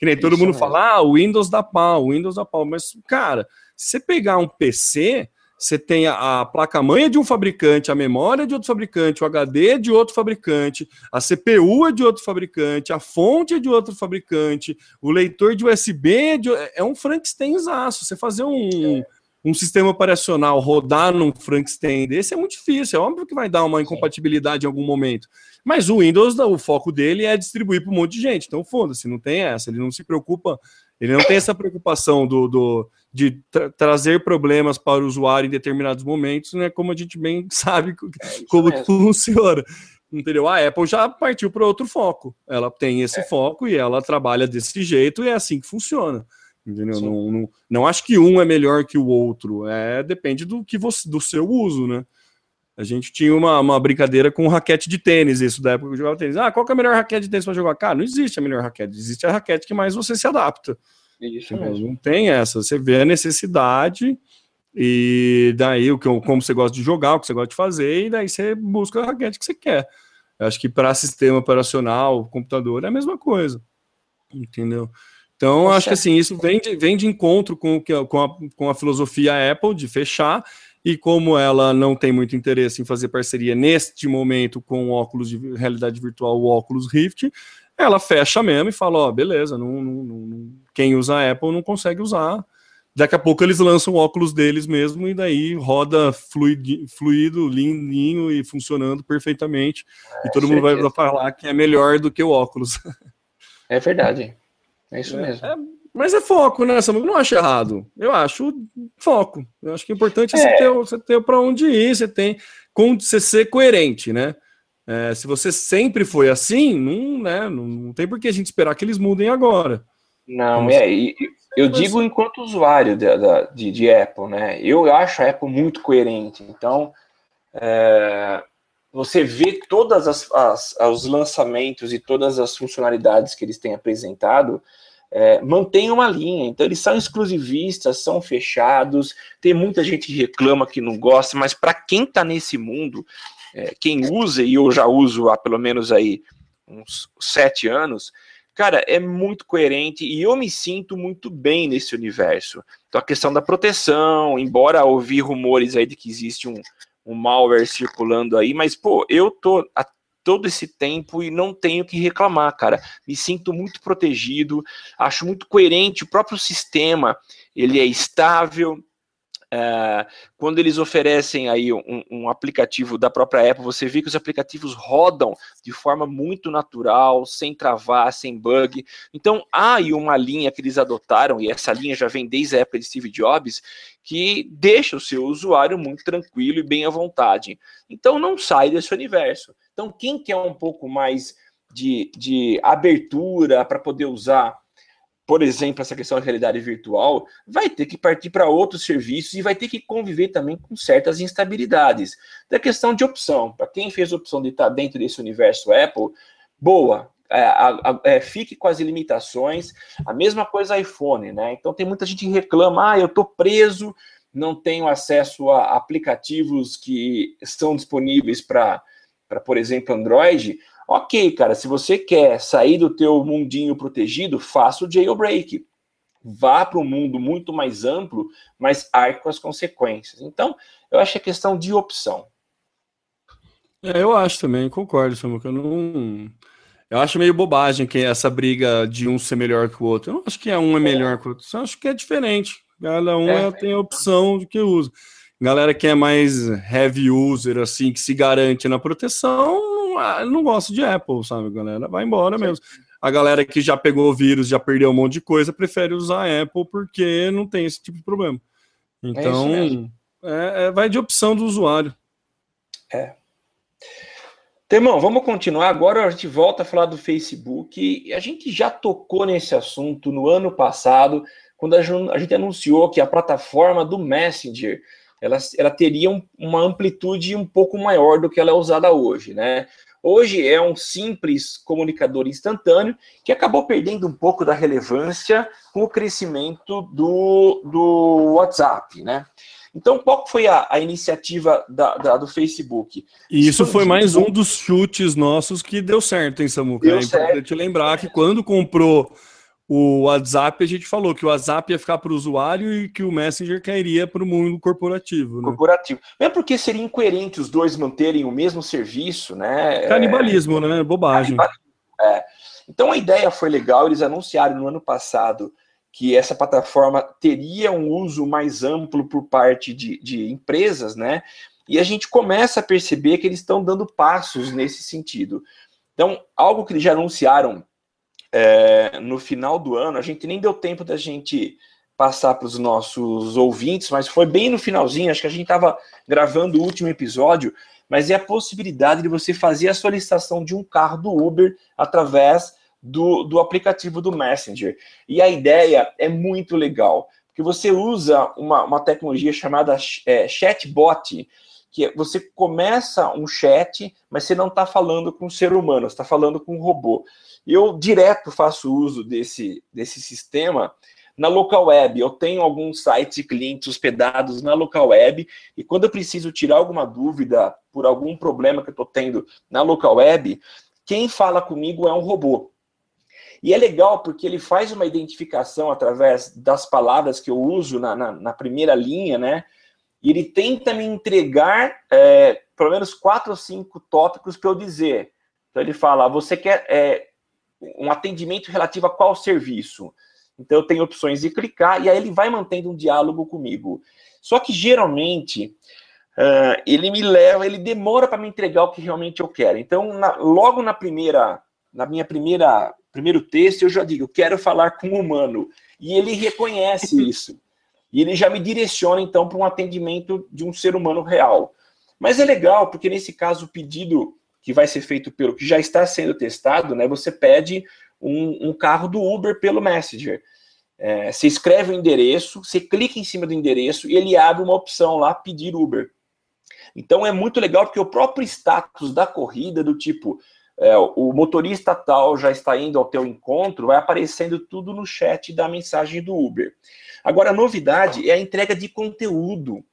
Que nem todo mundo mesmo. fala, ah, o Windows da pau, o Windows da pau. Mas, cara, se você pegar um PC, você tem a, a placa-mãe de um fabricante, a memória é de outro fabricante, o HD é de outro fabricante, a CPU é de outro fabricante, a fonte é de outro fabricante, o leitor de USB é, de, é um Frankensteinzaço. Você fazer um, é. Um sistema operacional rodar num Frankenstein desse é muito difícil. É óbvio que vai dar uma incompatibilidade em algum momento. Mas o Windows, o foco dele é distribuir para um monte de gente. Então, foda-se, não tem essa. Ele não se preocupa, ele não tem essa preocupação do, do de tra trazer problemas para o usuário em determinados momentos, né? Como a gente bem *laughs* sabe é como mesmo. funciona. Entendeu? A Apple já partiu para outro foco. Ela tem esse é. foco e ela trabalha desse jeito e é assim que funciona. Entendeu? Não, não, não acho que um é melhor que o outro. É depende do que você, do seu uso, né? A gente tinha uma, uma brincadeira com raquete de tênis, isso da época que eu jogava tênis. Ah, qual é a melhor raquete de tênis para jogar? Cara, não existe a melhor raquete, existe a raquete que mais você se adapta. Isso mesmo. Não tem essa. Você vê a necessidade e daí o que, como você gosta de jogar, o que você gosta de fazer, e daí você busca a raquete que você quer. Eu acho que para sistema operacional, computador, é a mesma coisa. Entendeu? Então, acho que assim, isso vem de, vem de encontro com, com, a, com a filosofia Apple de fechar e como ela não tem muito interesse em fazer parceria neste momento com o óculos de realidade virtual, o óculos Rift, ela fecha mesmo e fala: Ó, oh, beleza, não, não, não, quem usa a Apple não consegue usar. Daqui a pouco eles lançam o óculos deles mesmo e daí roda fluido, fluido lininho e funcionando perfeitamente. É, e todo mundo vai falar que é melhor do que o óculos. *laughs* É verdade. É isso é, mesmo. É, mas é foco, né? Eu não acho errado. Eu acho foco. Eu acho que o importante é, é. você ter, você ter para onde ir, você tem com você ser coerente, né? É, se você sempre foi assim, não, né, não tem por que a gente esperar que eles mudem agora. Não, é, e, eu digo enquanto usuário de, de, de, Apple, né? Eu acho a Apple muito coerente. Então, é, você vê todas as, as, os lançamentos e todas as funcionalidades que eles têm apresentado, é, mantém uma linha. Então, eles são exclusivistas, são fechados. Tem muita gente que reclama que não gosta, mas para quem está nesse mundo, é, quem usa, e eu já uso há pelo menos aí uns sete anos, cara, é muito coerente e eu me sinto muito bem nesse universo. Então, a questão da proteção, embora ouvir rumores aí de que existe um, um malware circulando aí, mas, pô, eu tô há todo esse tempo e não tenho que reclamar, cara. Me sinto muito protegido, acho muito coerente o próprio sistema, ele é estável, é, quando eles oferecem aí um, um, aplicativo da própria Apple, você vê que os aplicativos rodam de forma muito natural, sem travar, sem bug. Então, há aí uma linha que eles adotaram, e essa linha já vem desde a época de Steve Jobs, que deixa o seu usuário muito tranquilo e bem à vontade. Então, não sai desse universo. Então, quem quer um pouco mais de, de abertura para poder usar por exemplo, essa questão da realidade virtual, vai ter que partir para outros serviços e vai ter que conviver também com certas instabilidades. Da questão de opção, para quem fez a opção de estar dentro desse universo Apple, boa, é, é, fique com as limitações. A mesma coisa iPhone, né? Então tem muita gente que reclama, ah, eu estou preso, não tenho acesso a aplicativos que estão disponíveis para, por exemplo, Android. Ok, cara, se você quer sair do teu mundinho protegido, faça o jailbreak. Vá para um mundo muito mais amplo, mas arque com as consequências. Então, eu acho que é questão de opção. É, eu acho também, concordo, Samuca. Eu não. Eu acho meio bobagem que essa briga de um ser melhor que o outro. Eu não acho que é um é melhor que o outro. Eu acho que é diferente. Cada um é. tem a opção do que usa. Galera que é mais heavy user, assim, que se garante na proteção, não, não gosto de Apple, sabe, galera? Vai embora Sim. mesmo. A galera que já pegou o vírus, já perdeu um monte de coisa, prefere usar Apple porque não tem esse tipo de problema. É então, é, é, vai de opção do usuário. É. Temão, vamos continuar. Agora a gente volta a falar do Facebook. A gente já tocou nesse assunto no ano passado, quando a gente anunciou que a plataforma do Messenger ela, ela teria um, uma amplitude um pouco maior do que ela é usada hoje, né? Hoje é um simples comunicador instantâneo que acabou perdendo um pouco da relevância com o crescimento do, do WhatsApp, né? Então, qual foi a, a iniciativa da, da, do Facebook? E isso foi mais um dos chutes nossos que deu certo, hein, Samuca? Deu é importante certo. lembrar que quando comprou o WhatsApp, a gente falou que o WhatsApp ia ficar para o usuário e que o Messenger cairia para o mundo corporativo. Né? Corporativo. É porque seria incoerente os dois manterem o mesmo serviço, né? Canibalismo, é... né? Bobagem. É. Então a ideia foi legal, eles anunciaram no ano passado que essa plataforma teria um uso mais amplo por parte de, de empresas, né? E a gente começa a perceber que eles estão dando passos nesse sentido. Então, algo que eles já anunciaram é, no final do ano, a gente nem deu tempo da gente passar para os nossos ouvintes, mas foi bem no finalzinho, acho que a gente estava gravando o último episódio, mas é a possibilidade de você fazer a solicitação de um carro do Uber através do, do aplicativo do Messenger. E a ideia é muito legal, porque você usa uma, uma tecnologia chamada é, chatbot, que você começa um chat, mas você não está falando com um ser humano, você está falando com um robô. Eu direto faço uso desse, desse sistema na local web. Eu tenho alguns sites de clientes hospedados na local web e quando eu preciso tirar alguma dúvida por algum problema que eu estou tendo na local web, quem fala comigo é um robô. E é legal porque ele faz uma identificação através das palavras que eu uso na, na, na primeira linha, né? E ele tenta me entregar é, pelo menos quatro ou cinco tópicos para eu dizer. Então ele fala: você quer é, um atendimento relativo a qual serviço. Então eu tenho opções de clicar e aí ele vai mantendo um diálogo comigo. Só que geralmente uh, ele me leva, ele demora para me entregar o que realmente eu quero. Então na, logo na primeira, na minha primeira primeiro texto eu já digo, eu quero falar com um humano e ele reconhece *laughs* isso e ele já me direciona então para um atendimento de um ser humano real. Mas é legal porque nesse caso o pedido que vai ser feito pelo que já está sendo testado, né? Você pede um, um carro do Uber pelo Messenger. É, você escreve o endereço, você clica em cima do endereço e ele abre uma opção lá, pedir Uber. Então é muito legal porque o próprio status da corrida, do tipo, é, o motorista tal já está indo ao teu encontro, vai aparecendo tudo no chat da mensagem do Uber. Agora, a novidade é a entrega de conteúdo.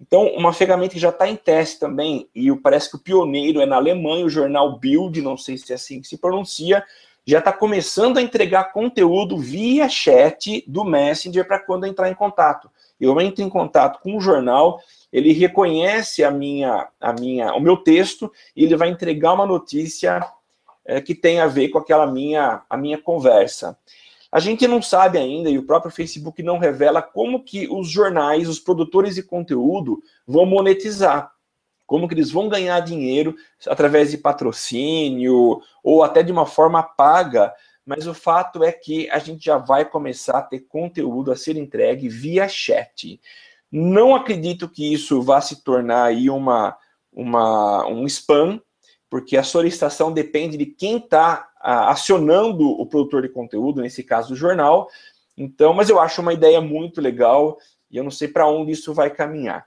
Então, uma ferramenta que já está em teste também, e parece que o pioneiro é na Alemanha, o jornal Bild, não sei se é assim que se pronuncia, já está começando a entregar conteúdo via chat do Messenger para quando entrar em contato. Eu entro em contato com o jornal, ele reconhece a minha, a minha, o meu texto e ele vai entregar uma notícia é, que tem a ver com aquela minha, a minha conversa. A gente não sabe ainda, e o próprio Facebook não revela como que os jornais, os produtores de conteúdo vão monetizar. Como que eles vão ganhar dinheiro através de patrocínio ou até de uma forma paga. Mas o fato é que a gente já vai começar a ter conteúdo a ser entregue via chat. Não acredito que isso vá se tornar aí uma, uma, um spam, porque a solicitação depende de quem está acionando o produtor de conteúdo, nesse caso o jornal. Então, mas eu acho uma ideia muito legal e eu não sei para onde isso vai caminhar. O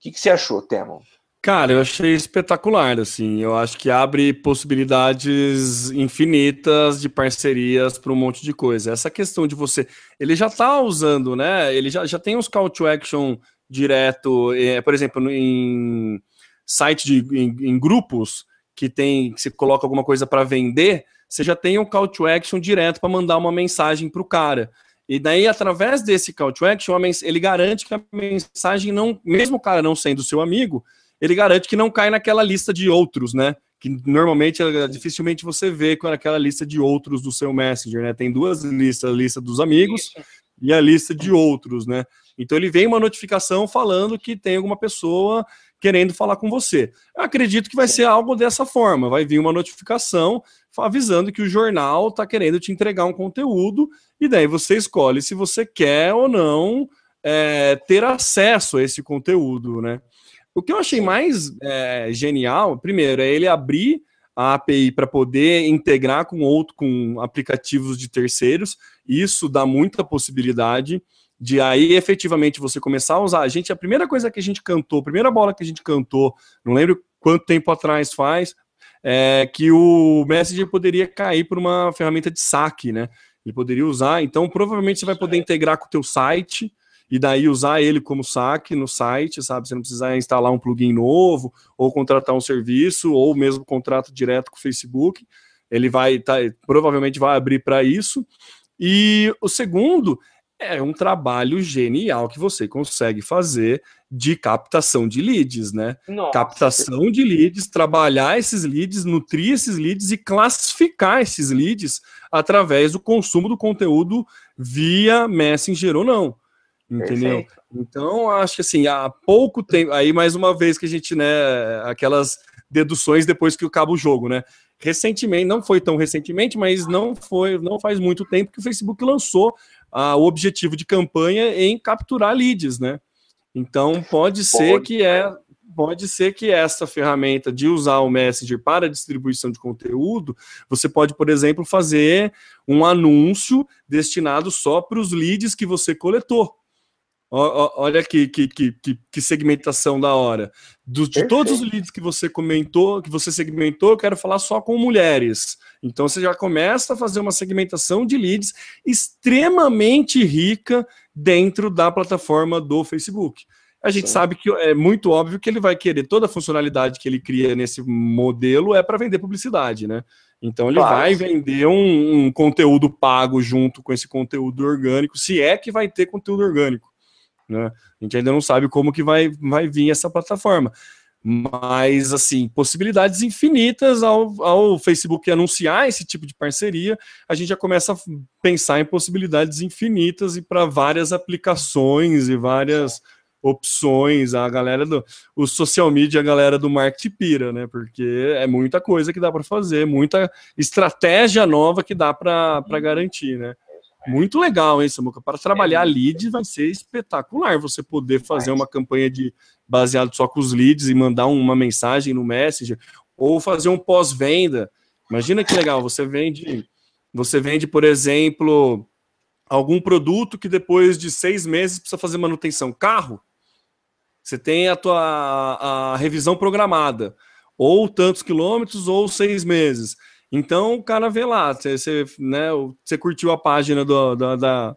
que, que você achou, Temo? Cara, eu achei espetacular, assim. Eu acho que abre possibilidades infinitas de parcerias para um monte de coisa. Essa questão de você. Ele já está usando, né? Ele já, já tem uns call to action direto, é, por exemplo, em site de em, em grupos que tem que você coloca alguma coisa para vender, você já tem um call to action direto para mandar uma mensagem para o cara. E daí, através desse call to action, ele garante que a mensagem não, mesmo o cara não sendo seu amigo, ele garante que não cai naquela lista de outros, né? Que normalmente dificilmente você vê com aquela lista de outros do seu Messenger, né? Tem duas listas, a lista dos amigos Isso. e a lista de outros, né? Então ele vem uma notificação falando que tem alguma pessoa querendo falar com você. Eu acredito que vai ser algo dessa forma, vai vir uma notificação avisando que o jornal está querendo te entregar um conteúdo, e daí você escolhe se você quer ou não é, ter acesso a esse conteúdo, né? O que eu achei mais é, genial, primeiro, é ele abrir a API para poder integrar com outro, com aplicativos de terceiros. Isso dá muita possibilidade de aí efetivamente você começar a usar. A gente, a primeira coisa que a gente cantou, a primeira bola que a gente cantou, não lembro quanto tempo atrás faz, é que o Messenger poderia cair por uma ferramenta de saque, né? Ele poderia usar, então provavelmente você vai poder integrar com o teu site e daí usar ele como saque no site, sabe? Você não precisa instalar um plugin novo ou contratar um serviço ou mesmo contrato direto com o Facebook. Ele vai tá, provavelmente vai abrir para isso. E o segundo é um trabalho genial que você consegue fazer de captação de leads, né? Nossa. Captação de leads, trabalhar esses leads, nutrir esses leads e classificar esses leads através do consumo do conteúdo via Messenger ou não. Entendeu? Perfeito. Então, acho que assim, há pouco tempo, aí mais uma vez que a gente, né, aquelas deduções depois que acaba o jogo, né? Recentemente, não foi tão recentemente, mas não foi, não faz muito tempo que o Facebook lançou ah, o objetivo de campanha em capturar leads, né? Então pode ser pode. que é pode ser que essa ferramenta de usar o Messenger para distribuição de conteúdo, você pode, por exemplo, fazer um anúncio destinado só para os leads que você coletou. Olha que, que, que, que, segmentação da hora. Do, de todos os leads que você comentou, que você segmentou, eu quero falar só com mulheres. Então você já começa a fazer uma segmentação de leads extremamente rica dentro da plataforma do Facebook. A gente Sim. sabe que é muito óbvio que ele vai querer toda a funcionalidade que ele cria nesse modelo é para vender publicidade, né? Então ele claro. vai vender um, um conteúdo pago junto com esse conteúdo orgânico, se é que vai ter conteúdo orgânico. Né? A gente ainda não sabe como que vai, vai vir essa plataforma. Mas, assim, possibilidades infinitas ao, ao Facebook anunciar esse tipo de parceria, a gente já começa a pensar em possibilidades infinitas e para várias aplicações e várias opções. A galera do o social media, a galera do marketing pira, né? Porque é muita coisa que dá para fazer, muita estratégia nova que dá para garantir, né? Muito legal, hein, Samuca? Para trabalhar é. leads vai ser espetacular você poder fazer uma campanha de baseado só com os leads e mandar uma mensagem no Messenger ou fazer um pós-venda. Imagina que legal, você vende, você vende, por exemplo, algum produto que depois de seis meses precisa fazer manutenção. Carro, você tem a tua a revisão programada, ou tantos quilômetros, ou seis meses. Então o cara vê lá, você, você, né, você curtiu a página do, da, da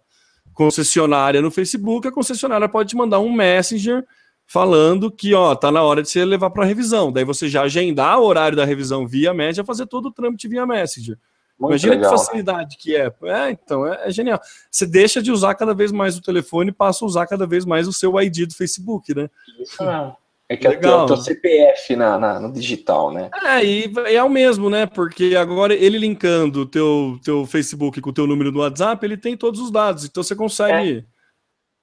concessionária no Facebook, a concessionária pode te mandar um messenger falando que ó, tá na hora de você levar para revisão. Daí você já agendar o horário da revisão via Messenger, fazer todo o trâmite via Messenger. Imagina legal, que né? facilidade né? que é. É, então, é, é, genial. Você deixa de usar cada vez mais o telefone e passa a usar cada vez mais o seu ID do Facebook, né? Isso mesmo. É que Legal. é o teu CPF na, na, no digital, né? É, e é o mesmo, né? Porque agora ele linkando o teu, teu Facebook com o teu número do WhatsApp, ele tem todos os dados. Então você consegue. É.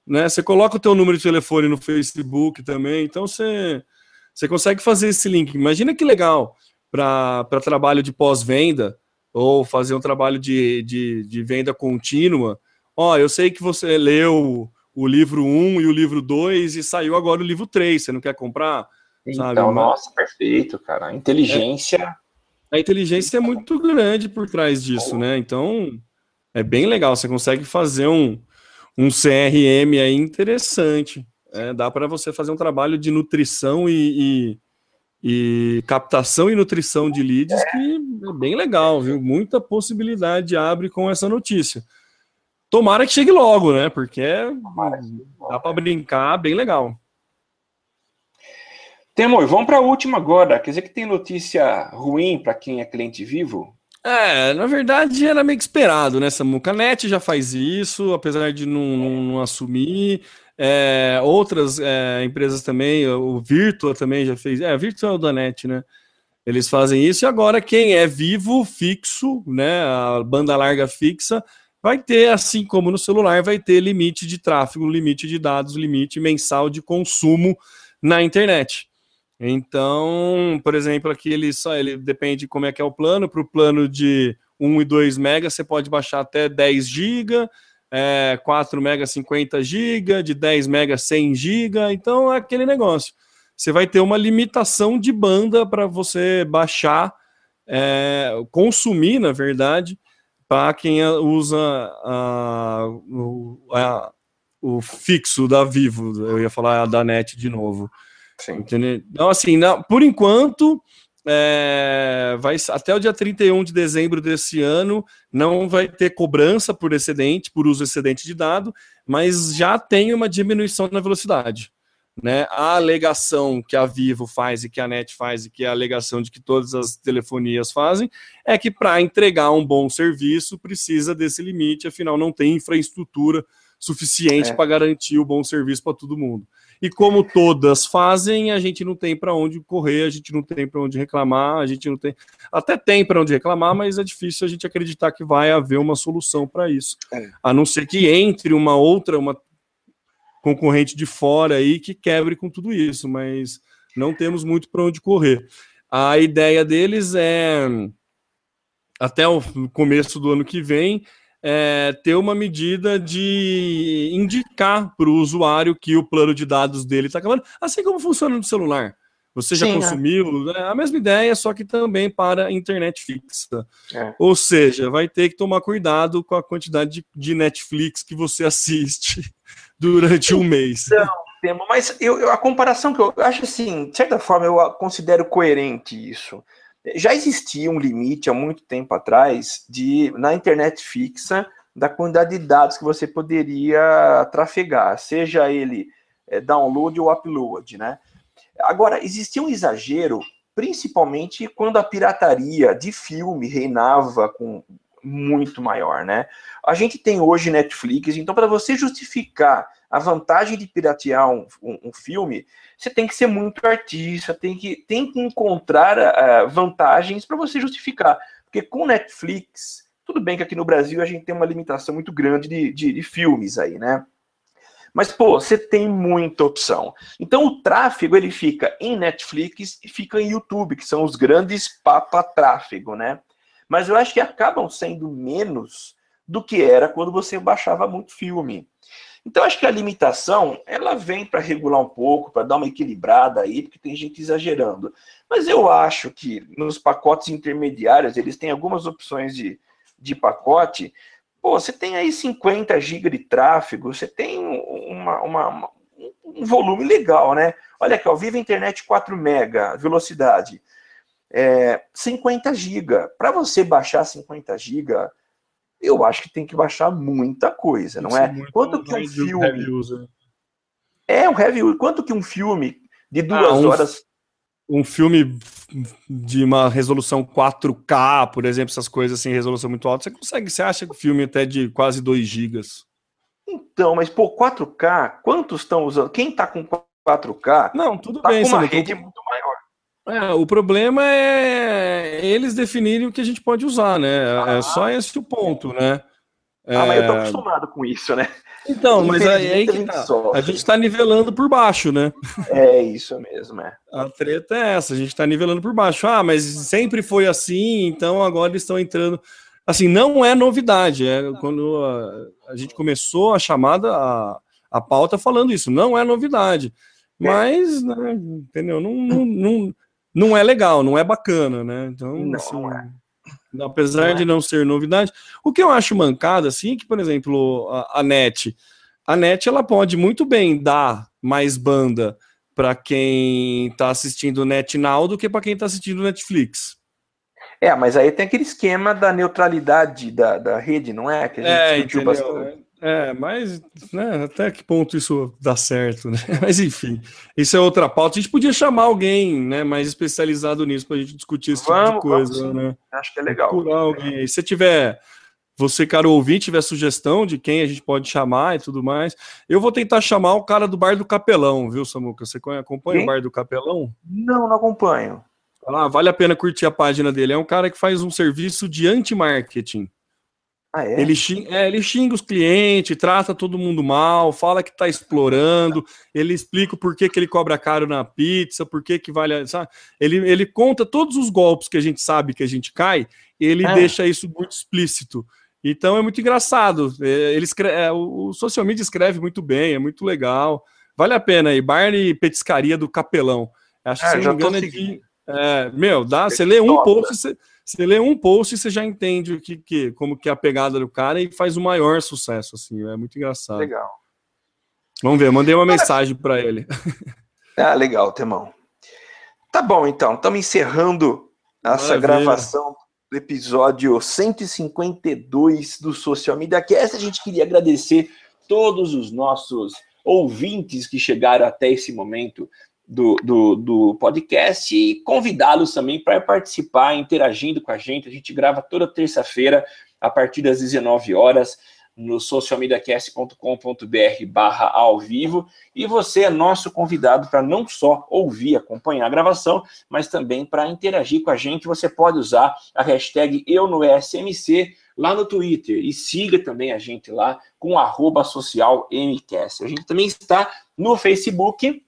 Né? Você coloca o teu número de telefone no Facebook também. Então você, você consegue fazer esse link. Imagina que legal para trabalho de pós-venda ou fazer um trabalho de, de, de venda contínua. Ó, eu sei que você leu o livro 1 e o livro 2 e saiu agora o livro 3. Você não quer comprar? Então, sabe? nossa, perfeito, cara. A inteligência. É, a inteligência é muito grande por trás disso, né? Então, é bem legal. Você consegue fazer um, um CRM aí interessante. É, dá para você fazer um trabalho de nutrição e, e, e, captação e nutrição de leads que é bem legal, viu? Muita possibilidade abre com essa notícia. Tomara que chegue logo, né? Porque dá para brincar bem legal. Temor, vamos para a última agora. Quer dizer que tem notícia ruim para quem é cliente vivo? É, na verdade era meio que esperado, né, Samuca? A NET já faz isso, apesar de não, não, não assumir. É, outras é, empresas também, o Virtua também já fez. É, a Virtua é o da NET, né? Eles fazem isso e agora quem é vivo, fixo, né, a banda larga fixa, vai ter, assim como no celular, vai ter limite de tráfego, limite de dados, limite mensal de consumo na internet. Então, por exemplo, aqui ele só ele depende de como é que é o plano. Para o plano de 1 e 2 MB, você pode baixar até 10 GB, é, 4 MB 50 GB, de 10 MB 100 GB. Então é aquele negócio. Você vai ter uma limitação de banda para você baixar, é, consumir, na verdade, para quem usa a, a, o fixo da Vivo, eu ia falar da NET de novo. Sim. Entendeu? Então, assim, não, por enquanto, é, vai até o dia 31 de dezembro desse ano, não vai ter cobrança por excedente, por uso excedente de dado, mas já tem uma diminuição na velocidade. Né? A alegação que a Vivo faz e que a NET faz e que é a alegação de que todas as telefonias fazem é que para entregar um bom serviço precisa desse limite, afinal não tem infraestrutura suficiente é. para garantir o bom serviço para todo mundo. E como todas fazem, a gente não tem para onde correr, a gente não tem para onde reclamar, a gente não tem. Até tem para onde reclamar, mas é difícil a gente acreditar que vai haver uma solução para isso. É. A não ser que entre uma outra, uma concorrente de fora aí que quebre com tudo isso, mas não temos muito para onde correr. A ideia deles é até o começo do ano que vem é, ter uma medida de indicar para o usuário que o plano de dados dele está acabando, assim como funciona no celular. Você já Sim, é. consumiu é. a mesma ideia, só que também para internet fixa. É. Ou seja, vai ter que tomar cuidado com a quantidade de, de Netflix que você *laughs* assiste durante um mês. Então, mas eu, eu, a comparação que eu, eu acho assim, de certa forma, eu considero coerente isso. Já existia um limite há muito tempo atrás de na internet fixa da quantidade de dados que você poderia trafegar, seja ele é, download ou upload, né? Agora, existia um exagero, principalmente quando a pirataria de filme reinava com muito maior, né? A gente tem hoje Netflix, então para você justificar a vantagem de piratear um, um, um, filme, você tem que ser muito artista, tem que, tem que encontrar uh, vantagens para você justificar. Porque com Netflix, tudo bem que aqui no Brasil a gente tem uma limitação muito grande de, de, de filmes aí, né? Mas, pô, você tem muita opção. Então, o tráfego, ele fica em Netflix e fica em YouTube, que são os grandes papa-tráfego, né? Mas eu acho que acabam sendo menos do que era quando você baixava muito filme. Então, acho que a limitação, ela vem para regular um pouco, para dar uma equilibrada aí, porque tem gente exagerando. Mas eu acho que nos pacotes intermediários, eles têm algumas opções de, de pacote Pô, você tem aí 50 GB de tráfego, você tem uma, uma, uma, um volume legal, né? Olha aqui, ó, Viva Internet 4 mega velocidade. É, 50 GB. Para você baixar 50 GB, eu acho que tem que baixar muita coisa, não é? Quanto que um filme. É, um heavy Quanto que um filme de duas ah, um, horas. um filme de uma resolução 4K, por exemplo, essas coisas assim, resolução muito alta, você consegue, você acha que o filme até de quase 2 gigas. Então, mas pô, 4K, quantos estão usando? Quem tá com 4K? Não, tudo tá bem, com uma rede muito maior. É, o problema é eles definirem o que a gente pode usar, né? É Ah. só esse o ponto, né? Ah, mas eu tô É, acostumado com isso, né? Então, mas aí, aí Infelizmente, a que gente tá. A gente tá nivelando por baixo, né? É isso mesmo, é. A treta é essa, a gente tá nivelando por baixo. Ah, mas sempre foi assim, então agora eles estão entrando. Assim, não é novidade. É quando a, a gente começou a chamada, a, a pauta falando isso, não é novidade. Mas, né, entendeu? Não, não, não, não é legal, não é bacana, né? Então, Não, assim, não é. apesar Não é. de não ser novidade, o que eu acho mancada, assim, é que, por exemplo, a, a NET, a NET ela pode muito bem dar mais banda para quem está assistindo NetNow do que para quem está assistindo Netflix. É, mas aí tem aquele esquema da neutralidade da, da rede, não é? Que a gente É, discutiu entendeu? bastante. É, mas né, até que ponto isso dá certo, né? *laughs* Mas enfim, isso é outra pauta. A gente podia chamar alguém né, mais especializado nisso para a gente discutir esse tipo de Vamos, vamos coisa, sim. né? Acho que é legal. Procurar alguém. aí. Se você tiver, você, cara ouvinte, tiver sugestão de quem a gente pode chamar e tudo mais, eu vou tentar chamar o cara do Bar do Capelão, viu, Samuca? Você acompanha Quem? o Bar do Capelão? Não, não acompanho. Ah, vale a pena curtir a página dele. É um cara que faz um serviço de anti-marketing. Ah, é? Ele, xinga, é, ele xinga os clientes, trata todo mundo mal, fala que tá explorando, ele explica o porquê que ele cobra caro na pizza, por que que vale, sabe? Ele, ele conta todos os golpes que a gente sabe que a gente cai, ele Ah. deixa isso muito explícito. Então é muito engraçado. É, Ele escreve, é, o social media escreve muito bem, é muito legal. Vale a pena aí. Bar e Petiscaria do Capelão. Acho que Ah, se não me engano é de, é, meu, dá, você lê um post, você, você lê um post e você já entende o que, que, como que é a pegada do cara e faz o maior sucesso, assim, é muito engraçado. Legal. Vamos ver, mandei uma mensagem para ele. *laughs* Ah, legal, Temão. Tá bom, então. Estamos encerrando essa Maravilha. gravação do episódio 152 do Social Media Cast. A gente queria agradecer todos os nossos ouvintes que chegaram até esse momento do, do, do podcast e convidá-los também para participar, interagindo com a gente. A gente grava toda terça-feira, a partir das 19 horas, no socialmediacast.com.br barra ao vivo. E você é nosso convidado para não só ouvir, acompanhar a gravação, mas também para interagir com a gente. Você pode usar a hashtag Eu no SMC lá no Twitter e siga também a gente lá com arroba social MCast. A gente também está no Facebook,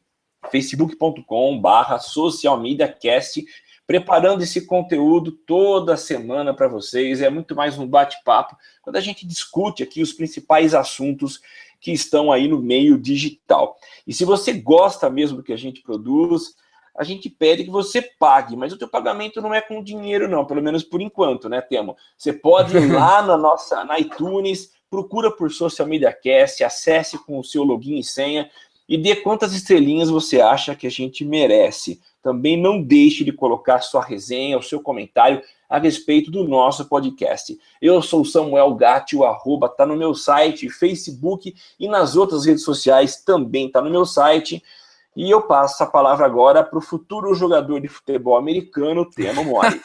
facebook.com barra socialmediacast, preparando esse conteúdo toda semana para vocês. É muito mais um bate-papo, quando a gente discute aqui os principais assuntos que estão aí no meio digital. E se você gosta mesmo do que a gente produz, a gente pede que você pague, mas o teu pagamento não é com dinheiro não, pelo menos por enquanto, né, Temo? Você pode ir lá na nossa na iTunes, procura por Social Media Cast, acesse com o seu login e senha e dê quantas estrelinhas você acha que a gente merece. Também não deixe de colocar sua resenha, o seu comentário a respeito do nosso podcast. Eu sou Samuel Gatti, o arroba tá no meu site, Facebook e nas outras redes sociais também tá no meu site. E eu passo a palavra agora para o futuro jogador de futebol americano, Temo Mori.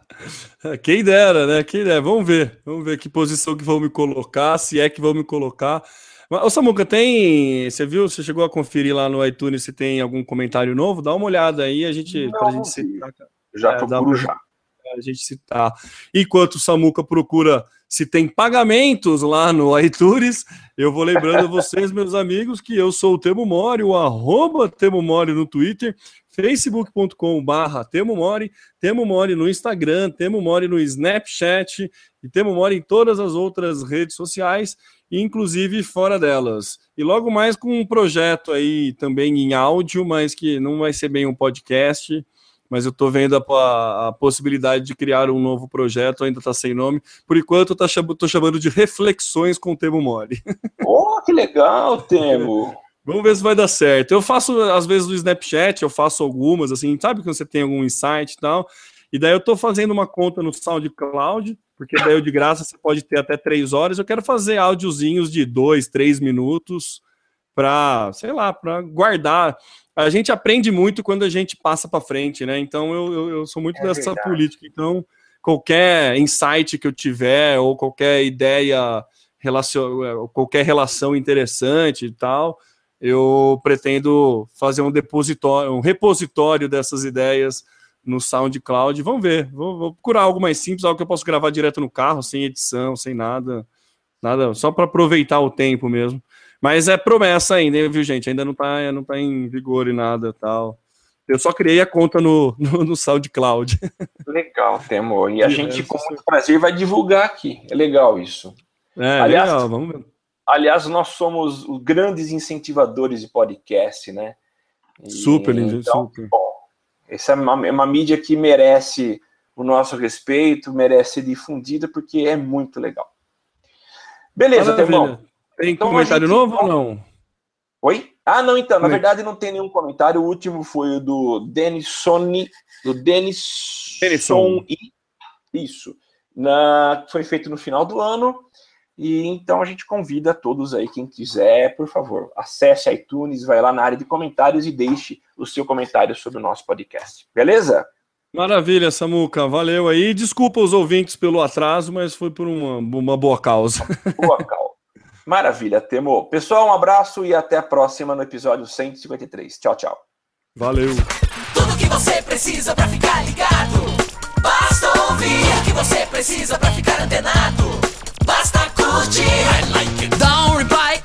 *laughs* Quem dera, né? Quem dera. Vamos ver. Vamos ver que posição que vão me colocar, se é que vão me colocar. Ô Samuca, tem. Você viu? Você chegou a conferir lá no iTunes se tem algum comentário novo? Dá uma olhada aí, a gente. Não, pra gente citar. Já É, procuro pra- já. a gente citar. Enquanto o Samuca procura se tem pagamentos lá no *laughs* iTunes, eu vou lembrando a vocês, meus amigos, que eu sou o Temo Mori, o arroba Temo Mori no Twitter, facebook.com barra Temo Mori, Temo Mori no Instagram, Temo Mori no Snapchat e Temo Mori em todas as outras redes sociais, inclusive fora delas. E logo mais com um projeto aí também em áudio, mas que não vai ser bem um podcast, mas eu estou vendo a, a, possibilidade de criar um novo projeto, ainda está sem nome. Por enquanto, eu estou chamando de Reflexões com o Temo Mori. Oh, *laughs* que legal, Temo! Vamos ver se vai dar certo. Eu faço, às vezes, no Snapchat, eu faço algumas, assim, sabe quando você tem algum insight e tal? E daí eu estou fazendo uma conta no SoundCloud, porque daí eu de graça você pode ter até três horas. Eu quero fazer áudiozinhos de dois, três minutos para, sei lá, para guardar a gente aprende muito quando a gente passa para frente, né? Então eu, eu, eu sou muito é dessa verdade. política. Então, qualquer insight que eu tiver, ou qualquer ideia, relacion... qualquer relação interessante e tal, eu pretendo fazer um depositório, um repositório dessas ideias no SoundCloud. Vamos ver, vou, vou procurar algo mais simples, algo que eu possa gravar direto no carro, sem edição, sem nada, nada, só para aproveitar o tempo mesmo. Mas é promessa ainda, viu, gente? Ainda não tá, não tá em vigor e nada tal. Eu só criei a conta no, no, no SoundCloud. *laughs* Legal, Temor. E a gente, com muito prazer, vai divulgar aqui. É legal isso. É, aliás, legal, vamos ver. Aliás, nós somos os grandes incentivadores de podcast, né? E, super, lindo, então, super. Bom, essa é uma, é uma mídia que merece o nosso respeito, merece ser difundida, porque é muito legal. Beleza, Temor. Tem então, comentário gente... novo ou não? Oi? Ah, não, então, na verdade não tem nenhum comentário. O último foi o do Denison, do Denison e isso. Na, foi feito no final do ano. E então a gente convida todos aí, quem quiser, por favor, acesse iTunes, vai lá na área de comentários e deixe o seu comentário sobre o nosso podcast. Beleza? Maravilha, Samuca. Valeu aí. Desculpa os ouvintes pelo atraso, mas foi por uma, uma boa causa. *laughs* Boa causa. Maravilha, Temo. Pessoal, um abraço e até a próxima no episódio 153. Tchau, tchau. Valeu. Tudo que você precisa para ficar ligado. Basta ouvir o que você precisa para ficar antenado. Basta curtir. I like it. Reply,